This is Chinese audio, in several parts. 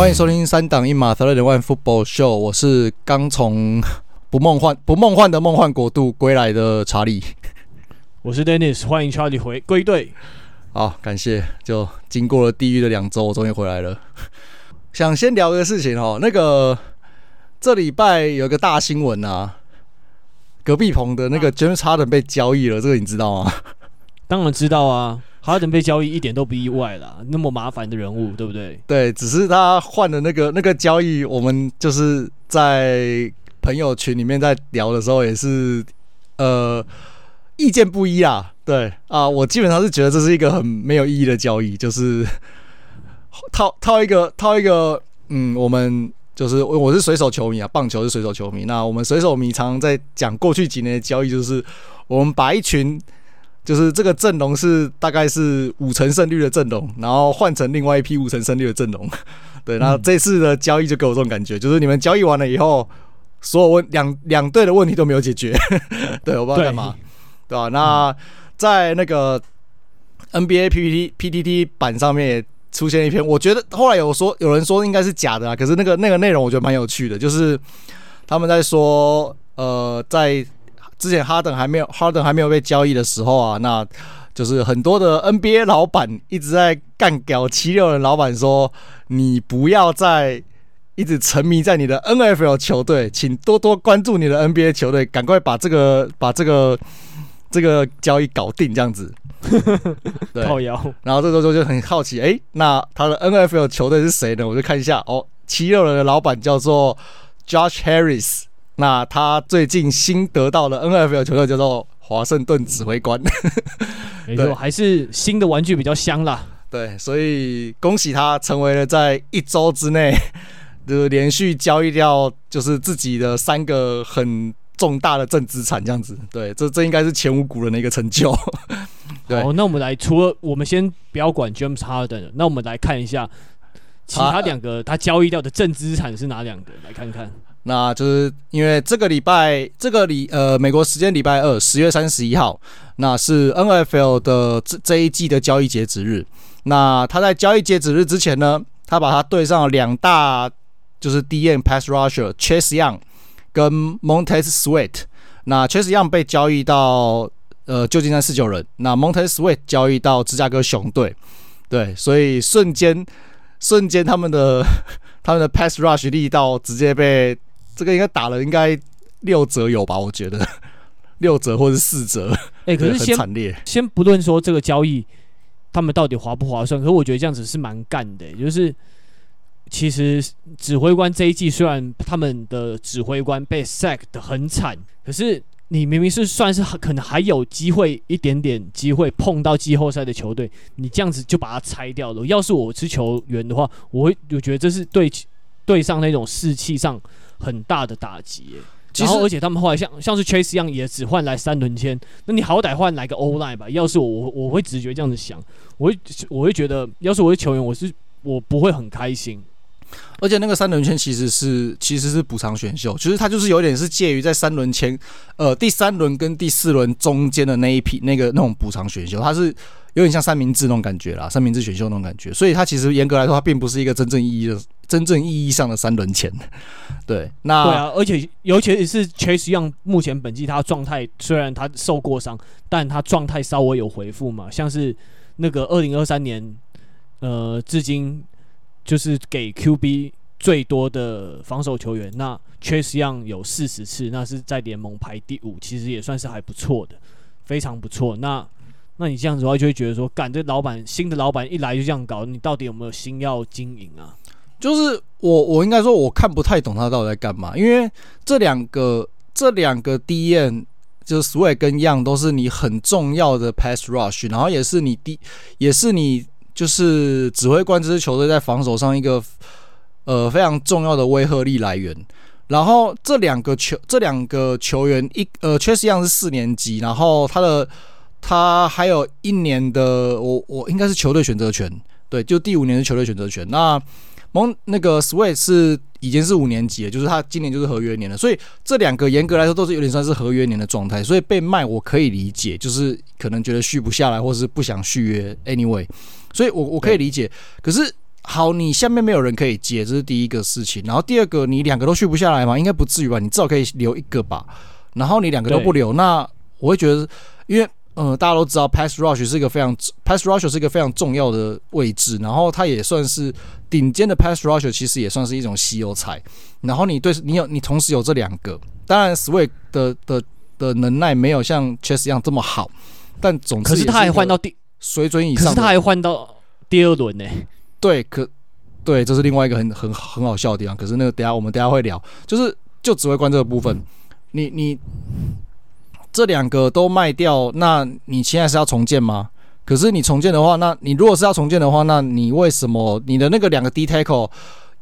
欢迎收听三档一码 Third and One Football Show，我是刚从 不梦幻不梦幻的梦幻国度归来的查理，我是 Dennis，欢迎查理回归队。好，感谢，就经过了地狱的两周，我终于回来了。想先聊个事情哦，那个这礼拜有个大新闻啊，隔壁棚的那个 James Harden 被交易了，这个你知道吗？当然知道啊。哈登被交易一点都不意外啦，那么麻烦的人物，对不对？对，只是他换的那个那个交易，我们就是在朋友群里面在聊的时候，也是呃意见不一啊。对啊，我基本上是觉得这是一个很没有意义的交易，就是 套套一个套一个，嗯，我们就是我是水手球迷啊，棒球是水手球迷，那我们水手迷常常在讲过去几年的交易，就是我们把一群。就是这个阵容是大概是五成胜率的阵容，然后换成另外一批五成胜率的阵容。对，那这次的交易就给我这种感觉，就是你们交易完了以后，所有问两两队的问题都没有解决。对，我不知道干嘛，对吧？那在那个 NBA PPT PTT 版上面也出现一篇，我觉得后来有说有人说应该是假的啊，可是那个那个内容我觉得蛮有趣的，就是他们在说，呃，在。之前哈登还没有哈登还没有被交易的时候啊，那就是很多的 NBA 老板一直在干屌七六人老板说，你不要再一直沉迷在你的 NFL 球队，请多多关注你的 NBA 球队，赶快把这个把这个这个交易搞定，这样子。对，然后这个时候就很好奇，哎，那他的 NFL 球队是谁呢？我就看一下哦，七六人的老板叫做 Josh Harris。那他最近新得到的 NFL 球队叫做华盛顿指挥官，没错，还是新的玩具比较香啦。对，所以恭喜他成为了在一周之内 就连续交易掉就是自己的三个很重大的正资产，这样子。对，这这应该是前无古人的一个成就。对，好，那我们来，除了我们先不要管 James Harden，那我们来看一下其他两个他交易掉的正资产是哪两个，来看看。那就是因为这个礼拜，这个礼呃，美国时间礼拜二，十月三十一号，那是 NFL 的这这一季的交易截止日。那他在交易截止日之前呢，他把他对上了两大，就是 DN Pass Rusher Chase Young 跟 Montez Sweat。那 Chase Young 被交易到呃旧金山四九人，那 Montez Sweat 交易到芝加哥熊队。对，所以瞬间瞬间他们的 他们的 Pass Rush 力道直接被。这个应该打了应该六折有吧？我觉得 六折或者四折。哎、欸，可是先很惨烈。先不论说这个交易他们到底划不划算，可是我觉得这样子是蛮干的。就是其实指挥官这一季虽然他们的指挥官被 sack 得很惨，可是你明明是算是可能还有机会一点点机会碰到季后赛的球队，你这样子就把它拆掉了。要是我是球员的话，我会我觉得这是对对上那种士气上。很大的打击，然后而且他们后来像像是 Chase 一样，也只换来三轮签，那你好歹换来个 O-line 吧。要是我，我我会直觉这样子想，我会我会觉得，要是我是球员，我是我不会很开心。而且那个三轮签其实是其实是补偿选秀，其实它就是有点是介于在三轮签呃第三轮跟第四轮中间的那一批那个那种补偿选秀，它是。有点像三明治那种感觉啦，三明治选秀那种感觉，所以它其实严格来说，它并不是一个真正意义的、真正意义上的三轮签。对，那对啊，而且尤其是 Chase Young，目前本季他状态虽然他受过伤，但他状态稍微有回复嘛，像是那个二零二三年，呃，至今就是给 QB 最多的防守球员，那 Chase Young 有四十次，那是在联盟排第五，其实也算是还不错的，非常不错。那那你这样子的话，就会觉得说，干这老板新的老板一来就这样搞，你到底有没有心要经营啊？就是我，我应该说，我看不太懂他到底在干嘛，因为这两个这两个 DN 就是 Sweat 跟 Young 都是你很重要的 Pass Rush，然后也是你第也是你就是指挥官这支球队在防守上一个呃非常重要的威慑力来源。然后这两个球这两个球员一呃，Chase Young 是四年级，然后他的。他还有一年的，我我应该是球队选择权，对，就第五年是球队选择权。那蒙那个 Sweat 是已经是五年级了，就是他今年就是合约年了，所以这两个严格来说都是有点算是合约年的状态，所以被卖我可以理解，就是可能觉得续不下来，或是不想续约。Anyway，所以我我可以理解。可是好，你下面没有人可以接，这是第一个事情。然后第二个，你两个都续不下来嘛？应该不至于吧？你至少可以留一个吧。然后你两个都不留，那我会觉得，因为呃，大家都知道，pass rush 是一个非常 pass rush 是一个非常重要的位置，然后它也算是顶尖的 pass rush，其实也算是一种稀有菜。然后你对你有你同时有这两个，当然 Sweat 的的的能耐没有像 Chess 一样这么好，但总之可是他还换到第水准以上，可是他还换到第二轮呢。对，可对，这是另外一个很很很好笑的地方。可是那个等下我们等下会聊，就是就指挥官这个部分，你你这两个都卖掉，那你现在是要重建吗？可是你重建的话，那你如果是要重建的话，那你为什么你的那个两个 D tackle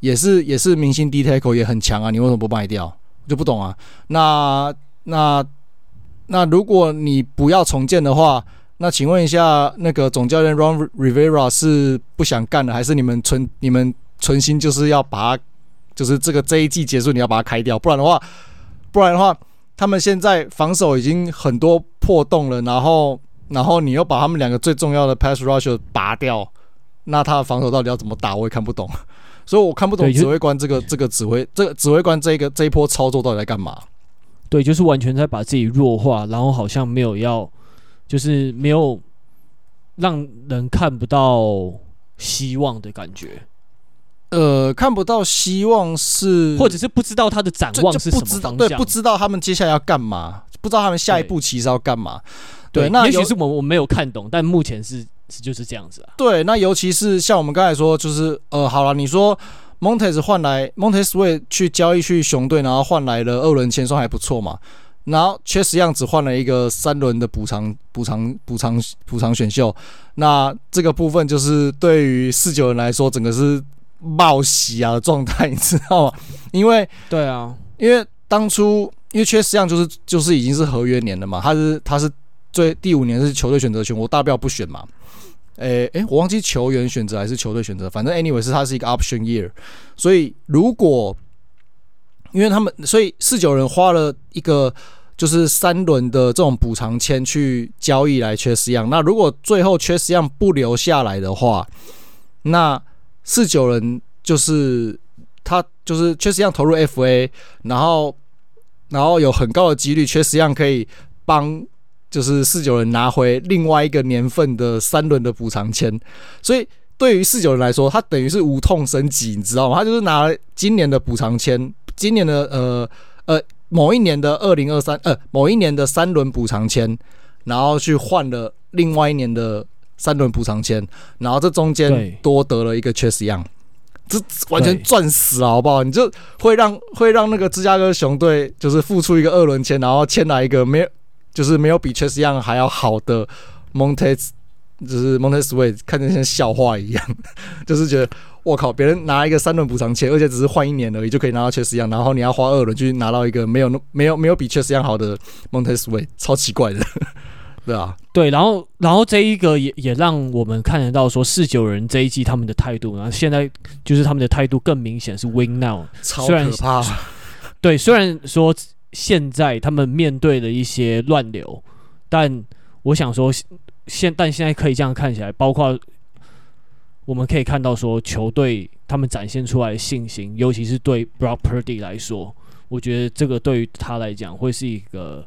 也是也是明星 D tackle 也很强啊？你为什么不卖掉？就不懂啊。那那那如果你不要重建的话，那请问一下，那个总教练 Ron Rivera 是不想干了，还是你们存你们存心就是要把，就是这个这一季结束你要把它开掉？不然的话，不然的话，他们现在防守已经很多破洞了，然后然后你又把他们两个最重要的 pass rusher 拔掉，那他的防守到底要怎么打？我也看不懂，所以我看不懂指挥官这个这个指挥这个指挥官这个这一波操作到底在干嘛？对，就是完全在把自己弱化，然后好像没有要。就是没有让人看不到希望的感觉，呃，看不到希望是，或者是不知道他的展望是什么方向，对，不知道他们接下来要干嘛，不知道他们下一步其实要干嘛。对，对，那也许是我我没有看懂，但目前是是就是这样子啊。对，那尤其是像我们刚才说，就是呃，好了，你说 Montez 换来 Montez Sweat 去交易去熊队，然后换来了二轮签，算还不错嘛。然后确实样子换了一个三轮的补偿补偿补偿补偿选秀，那这个部分就是对于四九人来说，整个是冒喜啊的状态，你知道吗？因为对啊，因为当初因为缺实样就是就是已经是合约年了嘛，他是他是最第五年是球队选择权，我大不了不选嘛。诶诶，我忘记球员选择还是球队选择，反正 anyway 是他是一个 option year，所以如果因为他们所以四九人花了一个。就是三轮的这种补偿签去交易来缺失样，那如果最后缺失样不留下来的话，那四九人就是他就是确实一样投入 FA，然后然后有很高的几率确实一样可以帮就是四九人拿回另外一个年份的三轮的补偿签，所以对于四九人来说，他等于是无痛升级，你知道吗？他就是拿了今年的补偿签，今年的呃呃。某一年的二零二三，呃，某一年的三轮补偿签，然后去换了另外一年的三轮补偿签，然后这中间多得了一个 Chase Young，这完全赚死了，好不好？你就会让会让那个芝加哥熊队就是付出一个二轮签，然后签来一个没有，就是没有比 Chase Young 还要好的 Montez，就是 Montez Sweat，看着像笑话一样，就是觉得。我靠！别人拿一个三轮补偿签，而且只是换一年而已，就可以拿到确实一样。然后你要花二轮去拿到一个没有、没有、没有比确实一样好的 Montez Sweat，超奇怪的，对啊，对。然后，然后这一个也也让我们看得到说四九人这一季他们的态度，然后现在就是他们的态度更明显是 Win Now，超可怕。对，虽然说现在他们面对的一些乱流，但我想说现但现在可以这样看起来，包括。我们可以看到，说球队他们展现出来的信心，尤其是对 Brock Purdy 来说，我觉得这个对于他来讲会是一个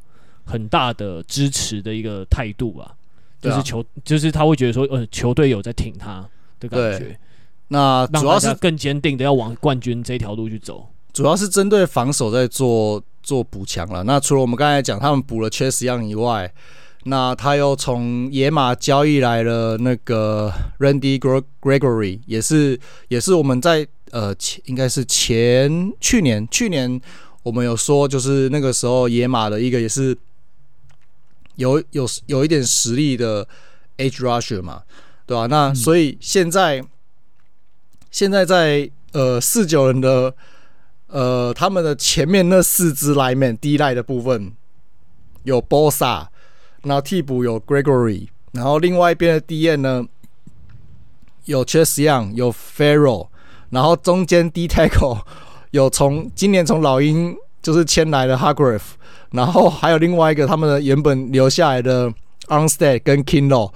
很大的支持的一个态度吧。就是球，就是他会觉得说，呃，球队有在挺他的感觉。那主要是更坚定的要往冠军这条路去走。主要是针对防守在做做补强了。那除了我们刚才讲他们补了 Chase Young 以外，那他又从野马交易来了那个 Randy Gregory，也是也是我们在呃前应该是前去年去年我们有说，就是那个时候野马的一个也是有有有一点实力的 Edge Rusher 嘛，对吧？那所以现在现在在呃四九人的呃他们的前面那四支 Lineman 第一代的部分有 Bosa。然后替补有 Gregory，然后另外一边的 DN 呢有 Chase Young，有 Farrell，然后中间 D tackle 有从今年从老鹰就是签来的 Hargrave，然后还有另外一个他们的原本留下来的 Armstead 跟 Kinlaw，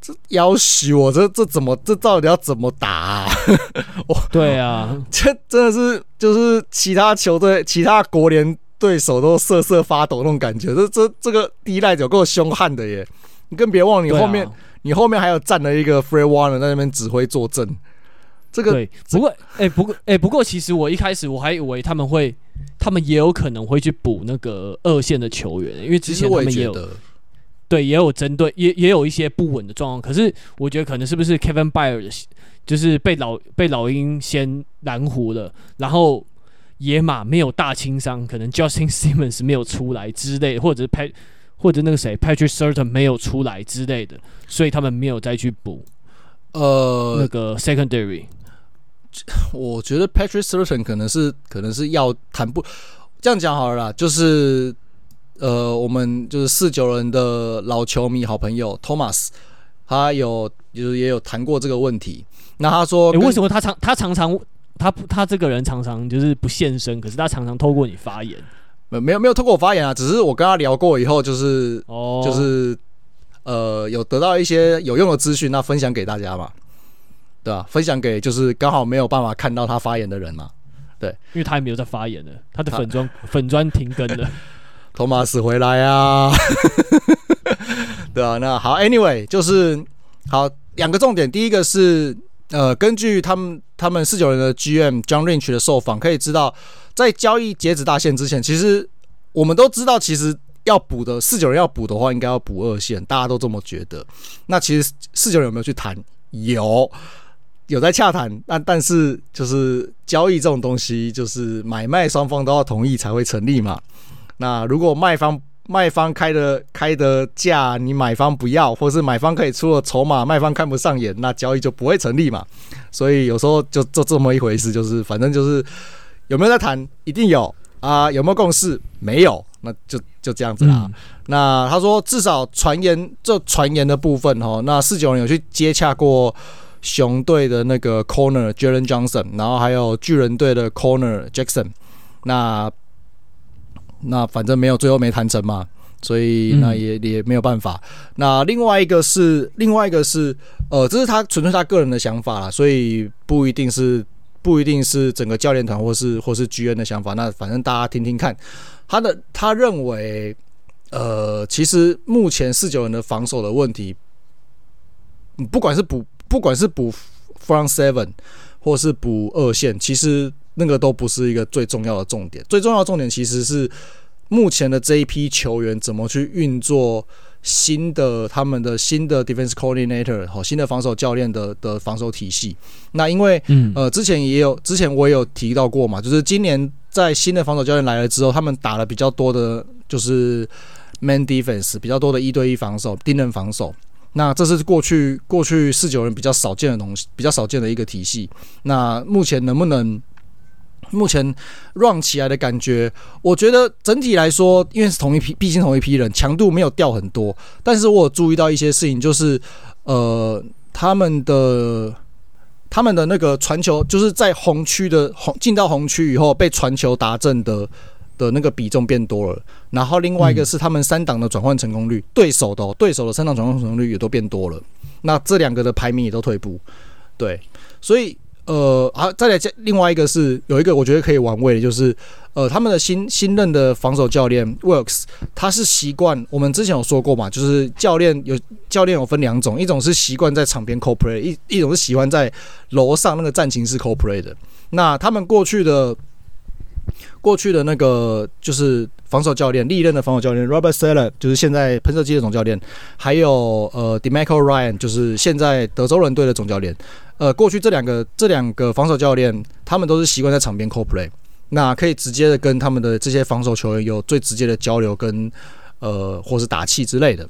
这要挟我这这怎么这到底要怎么打啊？我对啊，这真的是就是其他球队、其他国联对手都瑟瑟发抖那种感觉。这这这个第一代有够凶悍的耶！你更别忘了，你后面、啊、你后面还有站了一个 Free Warner 在那边指挥坐镇。这个对，不过哎、欸，不过哎、欸，不过其实我一开始我还以为他们会，他们也有可能会去补那个二线的球员，因为之前他们也有。对，也有针对，也也有一些不稳的状况。可是我觉得可能是不是 Kevin Byard 就是被老被老鹰先拦胡了，然后野马没有大轻伤，可能 Justin Simmons 没有出来之类，或者是 Pat 或者那个谁 Patrick Surtain 没有出来之类的，所以他们没有再去补呃那个 Secondary。我觉得 Patrick Surtain 可能是可能是要谈不这样讲好了啦，就是。呃，我们就是四九人的老球迷好朋友 Thomas，他有就是也有谈过这个问题。那他说，欸、为什么他常他常常他他这个人常常就是不现身，可是他常常透过你发言？没没有没有透过我发言啊，只是我跟他聊过以后，就是哦，就是呃有得到一些有用的资讯，那分享给大家嘛，对吧？分享给就是刚好没有办法看到他发言的人嘛，对，因为他也没有在发言呢，他的粉砖粉砖停更了。托马斯回来啊，对啊，那好，Anyway，就是好两个重点。第一个是呃，根据他们他们四九人的 GM John Lynch 的受访，可以知道，在交易截止大限之前，其实我们都知道，其实要补的四九人要补的话，应该要补二线，大家都这么觉得。那其实四九人有没有去谈？有，有在洽谈。但但是就是交易这种东西，就是买卖双方都要同意才会成立嘛。那如果卖方卖方开的开的价，你买方不要，或是买方可以出了筹码，卖方看不上眼，那交易就不会成立嘛。所以有时候就就这么一回事，就是反正就是有没有在谈，一定有啊。有没有共识？没有，那就就这样子啦。嗯、那他说至少传言这传言的部分哈，那四九人有去接洽过熊队的那个 corner Jalen Johnson，然后还有巨人队的 corner Jackson，那。那反正没有，最后没谈成嘛，所以那也也没有办法。那另外一个是，另外一个是，呃，这是他纯粹他个人的想法啦，所以不一定是不一定是整个教练团或是或是 GN 的想法。那反正大家听听看，他的他认为，呃，其实目前四九人的防守的问题，不管是补不管是补 front seven 或是补二线，其实。那个都不是一个最重要的重点，最重要的重点其实是目前的这一批球员怎么去运作新的他们的新的 defense coordinator 和新的防守教练的的防守体系。那因为呃之前也有之前我也有提到过嘛，就是今年在新的防守教练来了之后，他们打了比较多的就是 man defense，比较多的一对一防守、盯人防守。那这是过去过去四九人比较少见的东西，比较少见的一个体系。那目前能不能？目前 run 起来的感觉，我觉得整体来说，因为是同一批，毕竟同一批人，强度没有掉很多。但是我有注意到一些事情，就是呃，他们的他们的那个传球，就是在红区的红进到红区以后被传球达阵的的那个比重变多了。然后另外一个是他们三档的转换成功率，对手的对手的三档转换成功率也都变多了。那这两个的排名也都退步，对，所以。呃，好，再来另外一个是有一个我觉得可以玩味的，就是呃，他们的新新任的防守教练 Works，他是习惯我们之前有说过嘛，就是教练有教练有分两种，一种是习惯在场边 call play，一一种是喜欢在楼上那个战情室 call play 的。那他们过去的过去的那个就是防守教练历任的防守教练 Robert Saleh，就是现在喷射机的总教练，还有呃 DeMeco Ryan，就是现在德州人队的总教练。呃，过去这两个这两个防守教练，他们都是习惯在场边 co play，那可以直接的跟他们的这些防守球员有最直接的交流跟呃，或是打气之类的。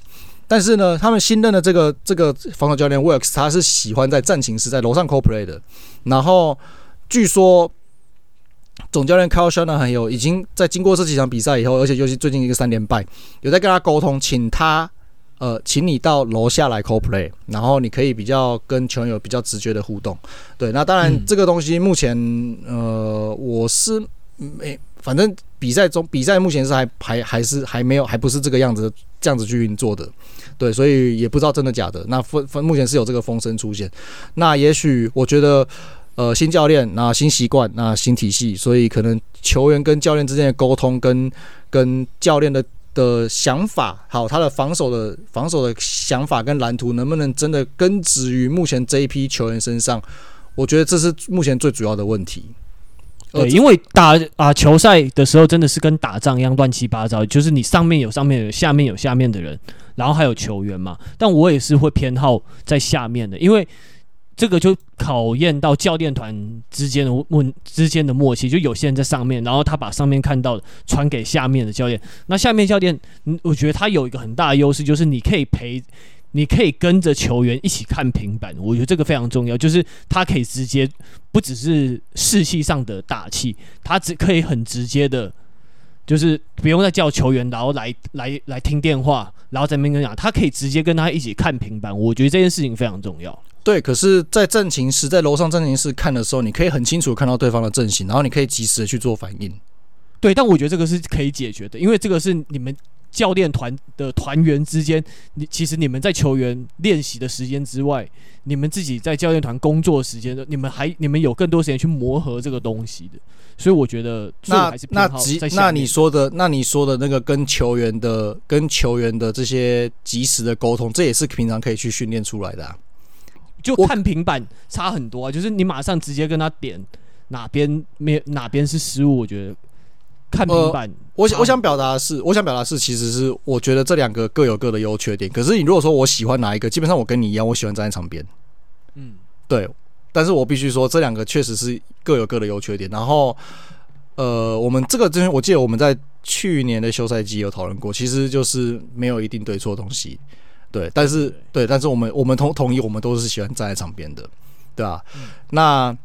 但是呢，他们新任的这个这个防守教练 Works，他是喜欢在战情室在楼上 co play 的。然后据说总教练 Kyle Shanahan 有已经在经过这几场比赛以后，而且尤其最近一个三连败，有在跟他沟通，请他。呃，请你到楼下来 Co-Play，然后你可以比较跟球员有比较直觉的互动。对，那当然这个东西目前呃，我是没，反正比赛中比赛目前是还还还是还没有还不是这个样子这样子去运作的，对，所以也不知道真的假的。那分分目前是有这个风声出现，那也许我觉得。呃，新教练，那新习惯，那新体系，所以可能球员跟教练之间的沟通，跟跟教练的的想法，好，他的防守的防守的想法跟蓝图，能不能真的根植于目前这一批球员身上？我觉得这是目前最主要的问题。对，因为打啊球赛的时候，真的是跟打仗一样乱七八糟，就是你上面有上面有，下面有下面的人，然后还有球员嘛。但我也是会偏好在下面的，因为。这个就考验到教练团之间的问之间的默契，就有些人在上面，然后他把上面看到的传给下面的教练。那下面教练，我觉得他有一个很大的优势，就是你可以陪，你可以跟着球员一起看平板。我觉得这个非常重要，就是他可以直接，不只是士气上的打气，他只可以很直接的，就是不用再叫球员，然后来来来听电话，然后在那边跟讲，他可以直接跟他一起看平板。我觉得这件事情非常重要。对，可是，在阵型室，在楼上阵型室看的时候，你可以很清楚看到对方的阵型，然后你可以及时的去做反应。对，但我觉得这个是可以解决的，因为这个是你们教练团的团员之间，你其实你们在球员练习的时间之外，你们自己在教练团工作的时间，你们还你们有更多时间去磨合这个东西的。所以我觉得那那及那你说的那你说的那个跟球员的跟球员的这些及时的沟通，这也是平常可以去训练出来的啊。就看平板差很多啊，就是你马上直接跟他点哪边没哪边是失误，我觉得看平板、呃。我想我想表达的是，我想表达是，其实是我觉得这两个各有各的优缺点。可是你如果说我喜欢哪一个，基本上我跟你一样，我喜欢站在场边。嗯，对。但是我必须说，这两个确实是各有各的优缺点。然后，呃，我们这个之前，我记得我们在去年的休赛季有讨论过，其实就是没有一定对错的东西。对，但是对，但是我们我们同同意，我们都是喜欢站在场边的，对吧？嗯、那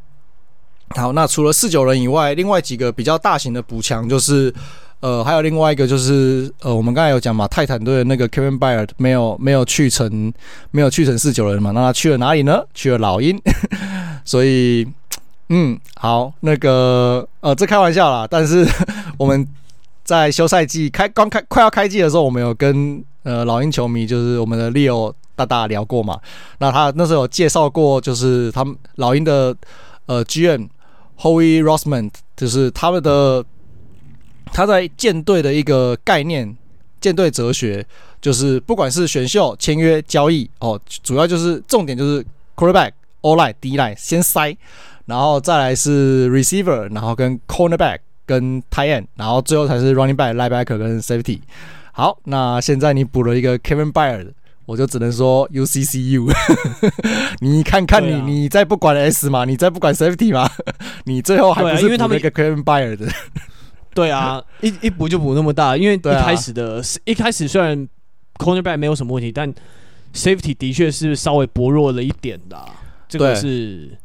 好，那除了四九人以外，另外几个比较大型的补强就是，呃，还有另外一个就是，呃，我们刚才有讲嘛，泰坦队的那个 Kevin Byard 没有没有去成，没有去成四九人嘛，那他去了哪里呢？去了老鹰，所以，嗯，好，那个，呃，这开玩笑啦，但是 我们在休赛季开刚开快要开季的时候，我们有跟。呃，老鹰球迷就是我们的 Leo 大大聊过嘛，那他那时候有介绍过，就是他们老鹰的呃 GM Howie Roseman，就是他们的他在舰队的一个概念，舰队哲学，就是不管是选秀、签约、交易哦，主要就是重点就是 Quarterback、O-line、D-line 先塞，然后再来是 Receiver，然后跟 Cornerback 跟 Tight End，然后最后才是 Running Back、Linebacker 跟 Safety。好，那现在你补了一个 Kevin Byard，我就只能说 UCCU。你看看你，啊、你再不管 S 嘛，你再不管 Safety 嘛，你最后还不是补了一个 Kevin Byer 的 对啊，一一补就补那么大，因为一开始的，啊、一开始虽然 Cornerback 没有什么问题，但 Safety 的确是稍微薄弱了一点的，这个是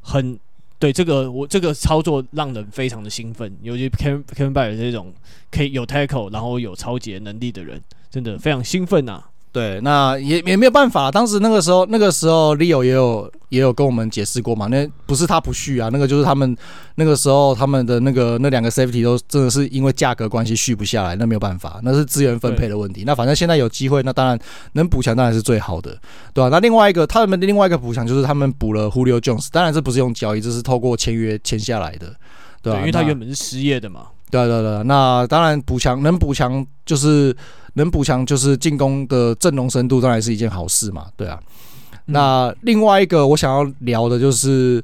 很。对这个，我这个操作让人非常的兴奋，尤其 Kevin Kevin Byard 这种可以有 tackle，然后有超级能力的人，真的非常兴奋呐、啊。对，那也也没有办法。当时那个时候，那个时候 Leo 也有也有跟我们解释过嘛。那不是他不续啊，那个就是他们那个时候他们的那个那两个 safety 都真的是因为价格关系续不下来，那没有办法，那是资源分配的问题。那反正现在有机会，那当然能补强当然是最好的，对吧、啊？那另外一个他们的另外一个补强就是他们补了 Julio Jones，当然这不是用交易，这是透过签约签下来的，对吧、啊？因为他原本是失业的嘛。对对对，那当然补强能补强就是能补强就是进攻的阵容深度，当然是一件好事嘛，对啊。嗯、那另外一个我想要聊的就是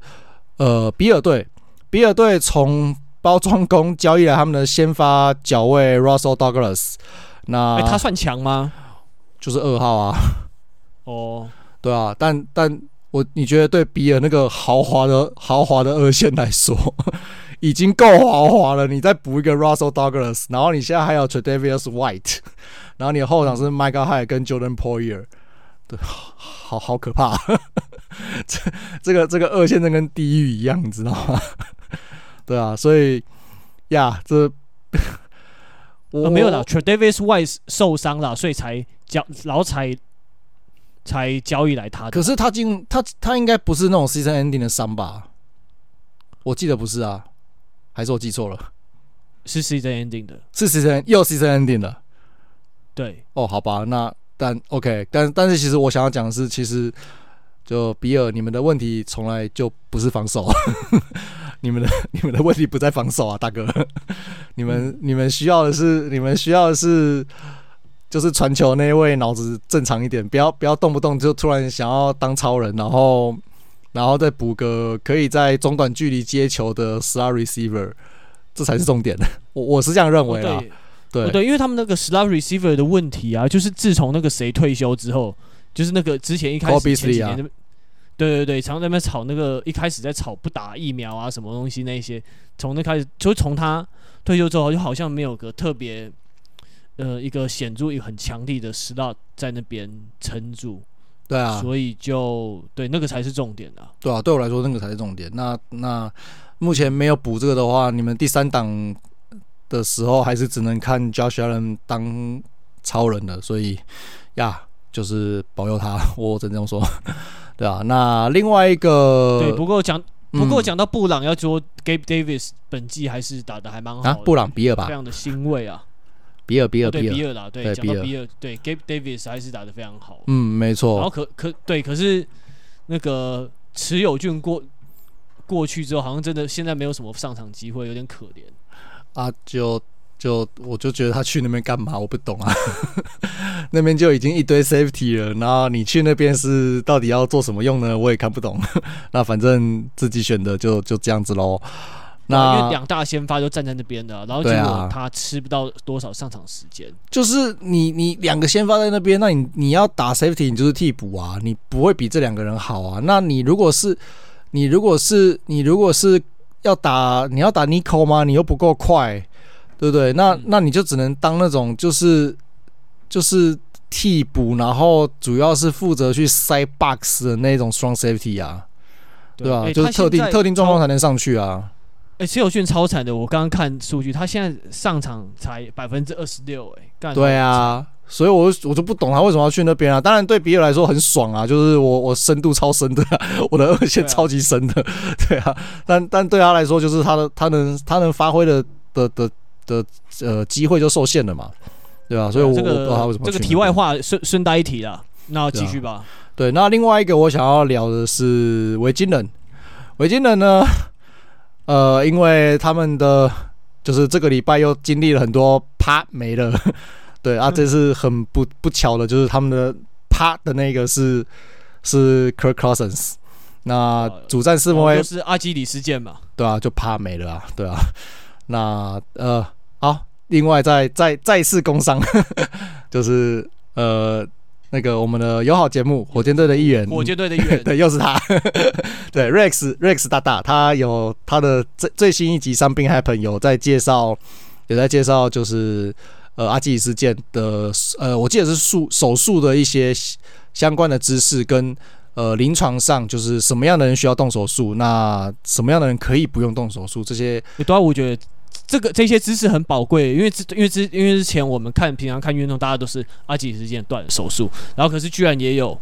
呃比尔队，比尔队从包装工交易了他们的先发角位 Russell Douglas，那、欸、他算强吗？就是二号啊。哦，对啊，但但我你觉得对比尔那个豪华的豪华的二线来说？已经够豪华了，你再补一个 Russell Douglas，然后你现在还有 Tre'Davious White，然后你的后场是 Micah Hyde 跟 Jordan Poyer，对，好好可怕，这这个这个二线真跟地狱一样，你知道吗？对啊，所以呀，这我、呃、没有了，Tre'Davious White 受伤了，所以才交，然后才才交易来他的。可是他进他他应该不是那种 season ending 的伤吧？我记得不是啊。还是我记错了？是 season ending 的，是 season 又 season ending 的。对，哦，好吧，那但 OK，但但是其实我想要讲的是，其实就比尔，你们的问题从来就不是防守，你们的你们的问题不在防守啊，大哥，你们、嗯、你们需要的是你们需要的是就是传球那位脑子正常一点，不要不要动不动就突然想要当超人，然后然后再补个可以在中短距离接球的 slot receiver，这才是重点。的，我我是这样认为啦。对。对，因为他们那个 slot receiver 的问题啊，就是自从那个谁退休之后，就是那个之前一开始前几年，对对对，常在那边吵那个一开始在吵不打疫苗啊什么东西那些，从那开始就从他退休之后，就好像没有个特别呃一个显著一个很强力的 slot 在那边撑住，对啊，所以就对那个才是重点啊，对啊，对我来说那个才是重点。那那目前没有补这个的话，你们第三档。的时候还是只能看 Josh Allen 当超人的，所以呀，就是保佑他，我只能这样说，对啊。那另外一个，对，不过讲不过讲到布朗，要说 Gabe Davis 本季还是打的还蛮好的，啊，布朗比尔吧，非常的欣慰啊，比尔比尔对比尔啦，对，对讲到比尔，对 Gabe Davis 还是打得非常好，嗯，没错。然后可可对，可是那个持有俊过过去之后，好像真的现在没有什么上场机会，有点可怜。啊，就就我就觉得他去那边干嘛？我不懂啊，那边就已经一堆 safety 了，然后你去那边是到底要做什么用呢？我也看不懂。那反正自己选的就就这样子喽。那因为两大先发就站在那边的，然后结果他吃不到多少上场时间。就是你你两个先发在那边，那你你要打 safety，你就是替补啊，你不会比这两个人好啊。那你如果是你如果是你如果是。要打你要打 Nico 吗？你又不够快，对不对？那、嗯、那你就只能当那种就是就是替补，然后主要是负责去塞 box 的那种 strong safety 啊，对吧？欸、就是特定特定状况才能上去啊。哎，持有俊超惨的，我刚刚看数据，他现在上场才百分之二十六，哎，对啊。所以我，我我就不懂他为什么要去那边啊？当然，对比尔来说很爽啊，就是我我深度超深的，我的二线超级深的，对啊。但但对他来说，就是他的他能他能发挥的的的的呃机会就受限了嘛，对吧？所以我，我不知道他为什么。这个题外话顺顺带一提啦，那继续吧。对，那另外一个我想要聊的是维京人，维京人呢，呃，因为他们的就是这个礼拜又经历了很多啪没了。对啊，这是很不不巧的，就是他们的啪的那个是是 Kirk Cousins，那主战四分卫是阿基里斯腱嘛？对啊，就啪没了啊，对啊。那呃，好，另外再再再次工伤，就是呃那个我们的友好节目火箭队的一员，火箭队的一员，对，又是他，对 Rex Rex 大大，他有他的最最新一集 Something Happen 有在介绍，有在介绍就是。呃，阿基里斯腱的呃，我记得是术手术的一些相关的知识，跟呃临床上就是什么样的人需要动手术，那什么样的人可以不用动手术，这些。对啊，我觉得这个这些知识很宝贵，因为之因为之因为之前我们看平常看运动，大家都是阿基里斯腱断手术，然后可是居然也有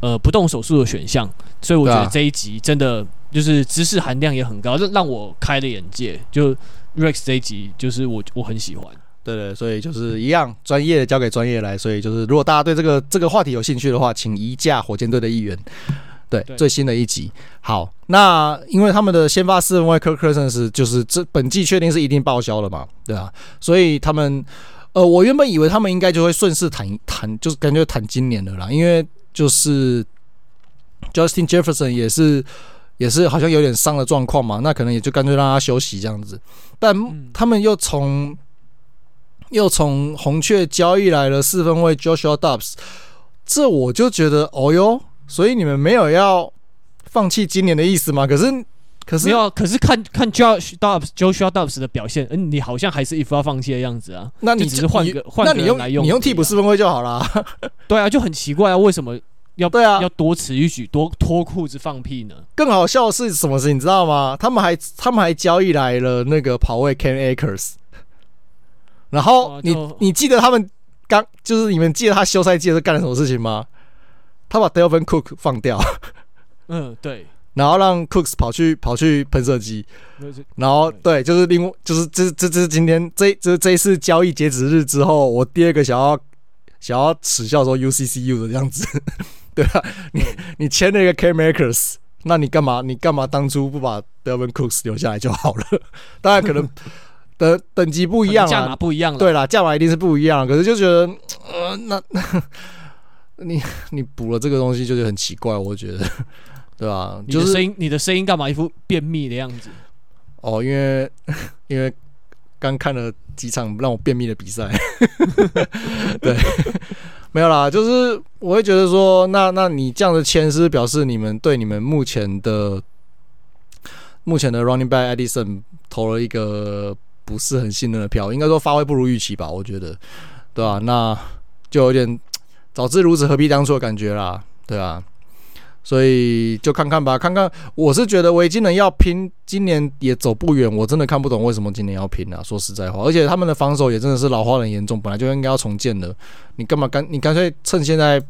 呃不动手术的选项，所以我觉得这一集真的就是知识含量也很高，让让我开了眼界。就 Rex 这一集就是我我很喜欢。对对，所以就是一样，专业的交给专业来。所以就是，如果大家对这个这个话题有兴趣的话，请移驾火箭队的一员。对，对最新的一集。好，那因为他们的先发四分卫 Kirk Cousins 就是这本季确定是一定报销了嘛？对啊，所以他们呃，我原本以为他们应该就会顺势谈谈，就是感觉谈今年的啦，因为就是 Justin Jefferson 也是也是好像有点伤的状况嘛，那可能也就干脆让他休息这样子。但他们又从又从红雀交易来了四分卫 Joshua Dobbs，这我就觉得哦哟，所以你们没有要放弃今年的意思吗？可是可是没有，可是看看 Josh Dobbs Joshua Dobbs 的表现，嗯，你好像还是一副要放弃的样子啊。那你只是换个换个人来用，你用替补四分位就好了。对啊，就很奇怪啊，为什么要对啊要多此一举，多脱裤子放屁呢？更好笑的是什么事你知道吗？他们还他们还交易来了那个跑位 Ken Akers，。然后你你记得他们刚就是你们记得他休赛季是干了什么事情吗？他把 Delvin Cook 放掉，嗯对，然后让 Cooks 跑去跑去喷射机，然后对，就是另外就是这这这是今天这这这一次交易截止日之后，我第二个想要想要耻笑说 UCCU 的这样子，对啊，你你签了一个 Cam Akers，那你干嘛你干嘛当初不把 Delvin Cooks 留下来就好了？当然可能 等等级不一样，价码不一样了，对啦，价码一定是不一样，可是就觉得呃那。你 你补了这个东西就是很奇怪，我觉得，对吧、啊？你的声音，你的声音干嘛一副便秘的样子？哦，因为因为刚看了几场让我便秘的比赛，对，没有啦，就是我会觉得说，那那你这样的签是表示你们对你们目前的目前的 running back Addison 投了一个不是很信任的票，应该说发挥不如预期吧？我觉得，对吧、啊？那就有点。早知如此，何必当初的感觉啦，对啊，所以就看看吧，看看。我是觉得维京人要拼，今年也走不远。我真的看不懂为什么今年要拼啊！说实在话，而且他们的防守也真的是老化很严重，本来就应该要重建的。你干嘛干？你干脆趁现在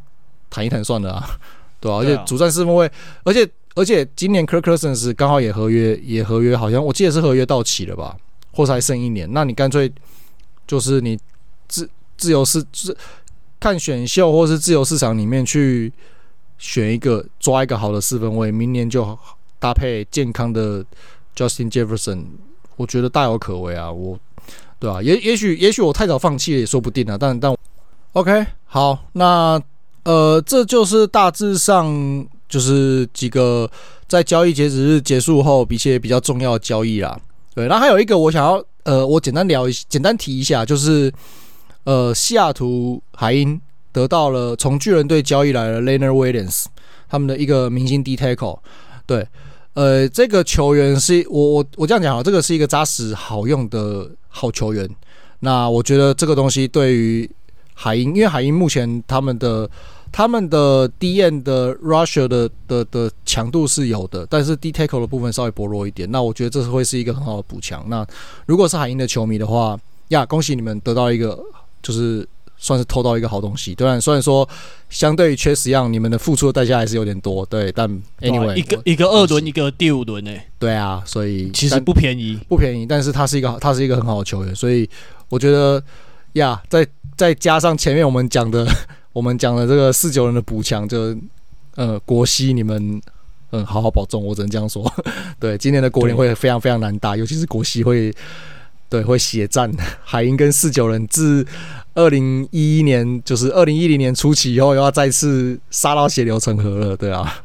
谈一谈算了啊，对啊，而且主战四分卫，而且而且今年 Kirk Cousins 刚好也合约，也合约，好像我记得是合约到期了吧，或是还剩一年。那你干脆就是你自自由是自。看选秀或是自由市场里面去选一个抓一个好的四分卫，明年就搭配健康的 Justin Jefferson，我觉得大有可为啊！我，对啊，也也许也许我太早放弃了也说不定啊。但但 OK 好，那呃这就是大致上就是几个在交易截止日结束后一些比较重要的交易啦。对，那还有一个我想要呃我简单聊一简单提一下就是。呃，西雅图海鹰得到了从巨人队交易来的 Leonard Williams，他们的一个明星 D tackle。对，呃，这个球员是我我我这样讲啊，这个是一个扎实好用的好球员。那我觉得这个东西对于海鹰，因为海鹰目前他们的他们的 DN 的 Russia 的的的强度是有的，但是 D tackle 的部分稍微薄弱一点。那我觉得这是会是一个很好的补强。那如果是海鹰的球迷的话，呀，恭喜你们得到一个。就是算是偷到一个好东西，对吧？虽然说相对于缺失样，你们的付出的代价还是有点多，对。但 anyway，一个一个二轮，一个第五轮，哎，对啊，所以其实不便宜，不便宜。但是他是一个，他是一个很好的球员，所以我觉得呀，再再加上前面我们讲的，我们讲的这个四九人的补强，就呃国西你们嗯好好保重，我只能这样说。对，今年的国联会非常非常难打，尤其是国西会。对，会血战 海鹰跟四九人，自二零一一年，就是二零一零年初期以后，又要再次杀到血流成河了，对啊，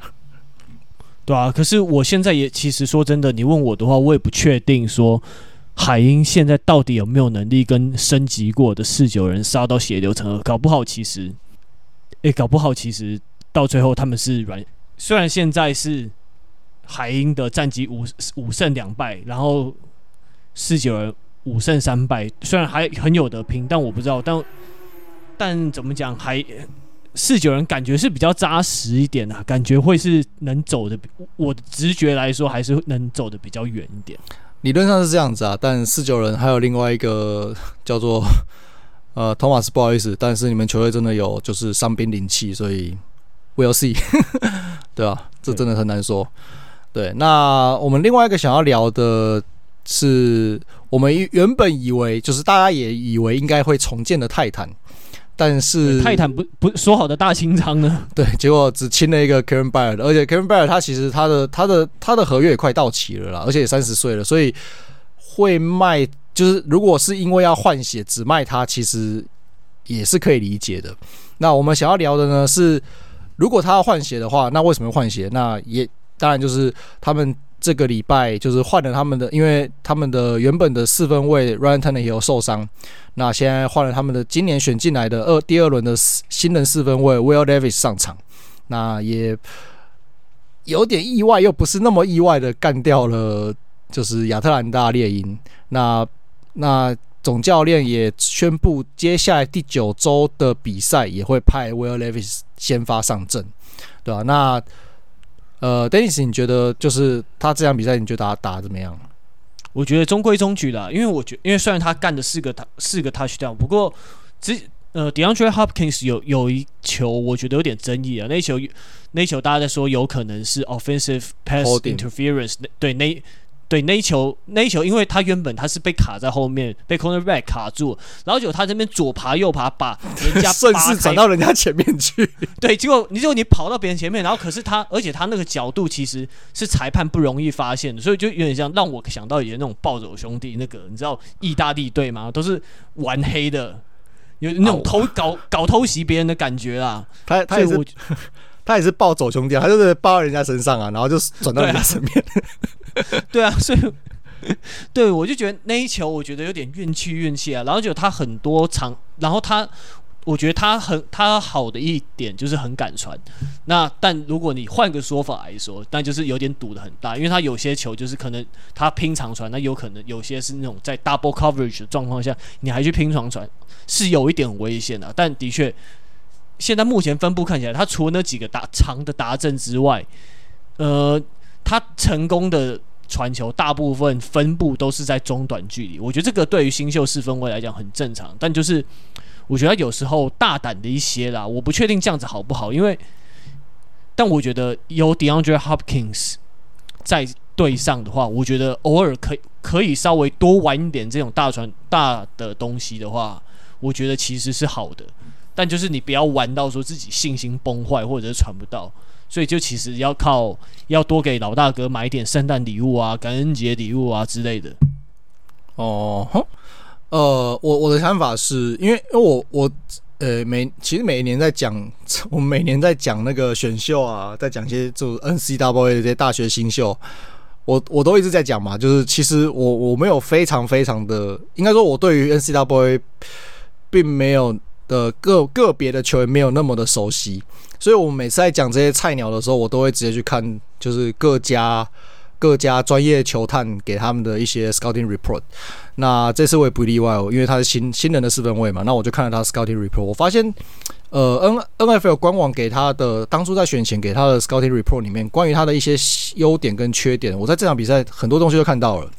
对啊。可是我现在也其实说真的，你问我的话，我也不确定说海鹰现在到底有没有能力跟升级过的四九人杀到血流成河，搞不好其实，哎，搞不好其实到最后他们是软，虽然现在是海鹰的战绩五五胜两败，然后四九人。五胜三败，虽然还很有得拼，但我不知道，但但怎么讲，还四九人感觉是比较扎实一点啊，感觉会是能走的。我的直觉来说，还是能走的比较远一点。理论上是这样子啊，但四九人还有另外一个叫做呃，托马斯，不好意思，但是你们球队真的有就是伤兵临气，所以 we'll see，对吧、啊？这真的很难说。对，那我们另外一个想要聊的。是我们原本以为，就是大家也以为应该会重建的泰坦，但是泰坦不不说好的大清仓呢？对，结果只签了一个 Kevin Byard，而且 Kevin Byard 他其实他的他的他的合约也快到期了啦，而且也三十岁了，所以会卖，就是如果是因为要换血只卖他，其实也是可以理解的。那我们想要聊的呢是，如果他要换血的话，那为什么换血？那也当然就是他们。这个礼拜就是换了他们的，因为他们的原本的四分卫 Ryan Tannehill 也有受伤，那现在换了他们的今年选进来的二第二轮的新人四分卫 Will Davis 上场，那也有点意外，又不是那么意外的干掉了，就是亚特兰大猎鹰。那那总教练也宣布，接下来第九周的比赛也会派 Will Davis 先发上阵，对吧？那呃，Dennis，你觉得就是他这场比赛，你觉得打打得怎么样？我觉得中规中矩的，因为我觉，因为虽然他干的四个他四个 touchdown，不过只呃，DeAndre Hopkins 有有一球我觉得有点争议啊。那球，那球大家在说有可能是 offensive pass interference，那对那。对那一球，那一球，因为他原本他是被卡在后面，被 cornerback 卡住，然后结果他这边左爬右爬，把人家 顺势转到人家前面去。对，结果你结果你跑到别人前面，然后可是他，而且他那个角度其实是裁判不容易发现的，所以就有点像让我想到以前那种暴走兄弟，那个你知道意大利队吗？都是玩黑的，有那种偷搞搞偷袭别人的感觉啊。他他也是 他也是暴走兄弟，他就是抱在人家身上啊，然后就转到人家身边。对啊，所以对我就觉得那一球，我觉得有点运气运气啊。然后就他很多场，然后他，我觉得他很他好的一点就是很敢传。那但如果你换个说法来说，那就是有点赌的很大，因为他有些球就是可能他拼长传，那有可能有些是那种在 double coverage 的状况下，你还去拼长传，是有一点危险的。但的确，现在目前分布看起来，他除了那几个打长的达阵之外，呃。他成功的传球，大部分分布都是在中短距离。我觉得这个对于新秀四分卫来讲很正常，但就是我觉得有时候大胆的一些啦，我不确定这样子好不好，因为但我觉得有 DeAndre Hopkins 在队上的话，我觉得偶尔可以可以稍微多玩一点这种大传大的东西的话，我觉得其实是好的。但就是你不要玩到说自己信心崩坏，或者是传不到。所以就其实要靠要多给老大哥买一点圣诞礼物啊、感恩节礼物啊之类的。哦，呃，我我的想法是因为因为我我呃每其实每一年在讲，我每年在讲那个选秀啊，在讲一些就 N C W A 的这些大学新秀，我我都一直在讲嘛，就是其实我我没有非常非常的，应该说我对于 N C W A 并没有的个个别的球员没有那么的熟悉。所以，我们每次在讲这些菜鸟的时候，我都会直接去看，就是各家各家专业球探给他们的一些 scouting report。那这次我也不例外哦，因为他是新新人的四分卫嘛。那我就看了他 scouting report，我发现，呃，N NFL 官网给他的当初在选前给他的 scouting report 里面，关于他的一些优点跟缺点，我在这场比赛很多东西都看到了。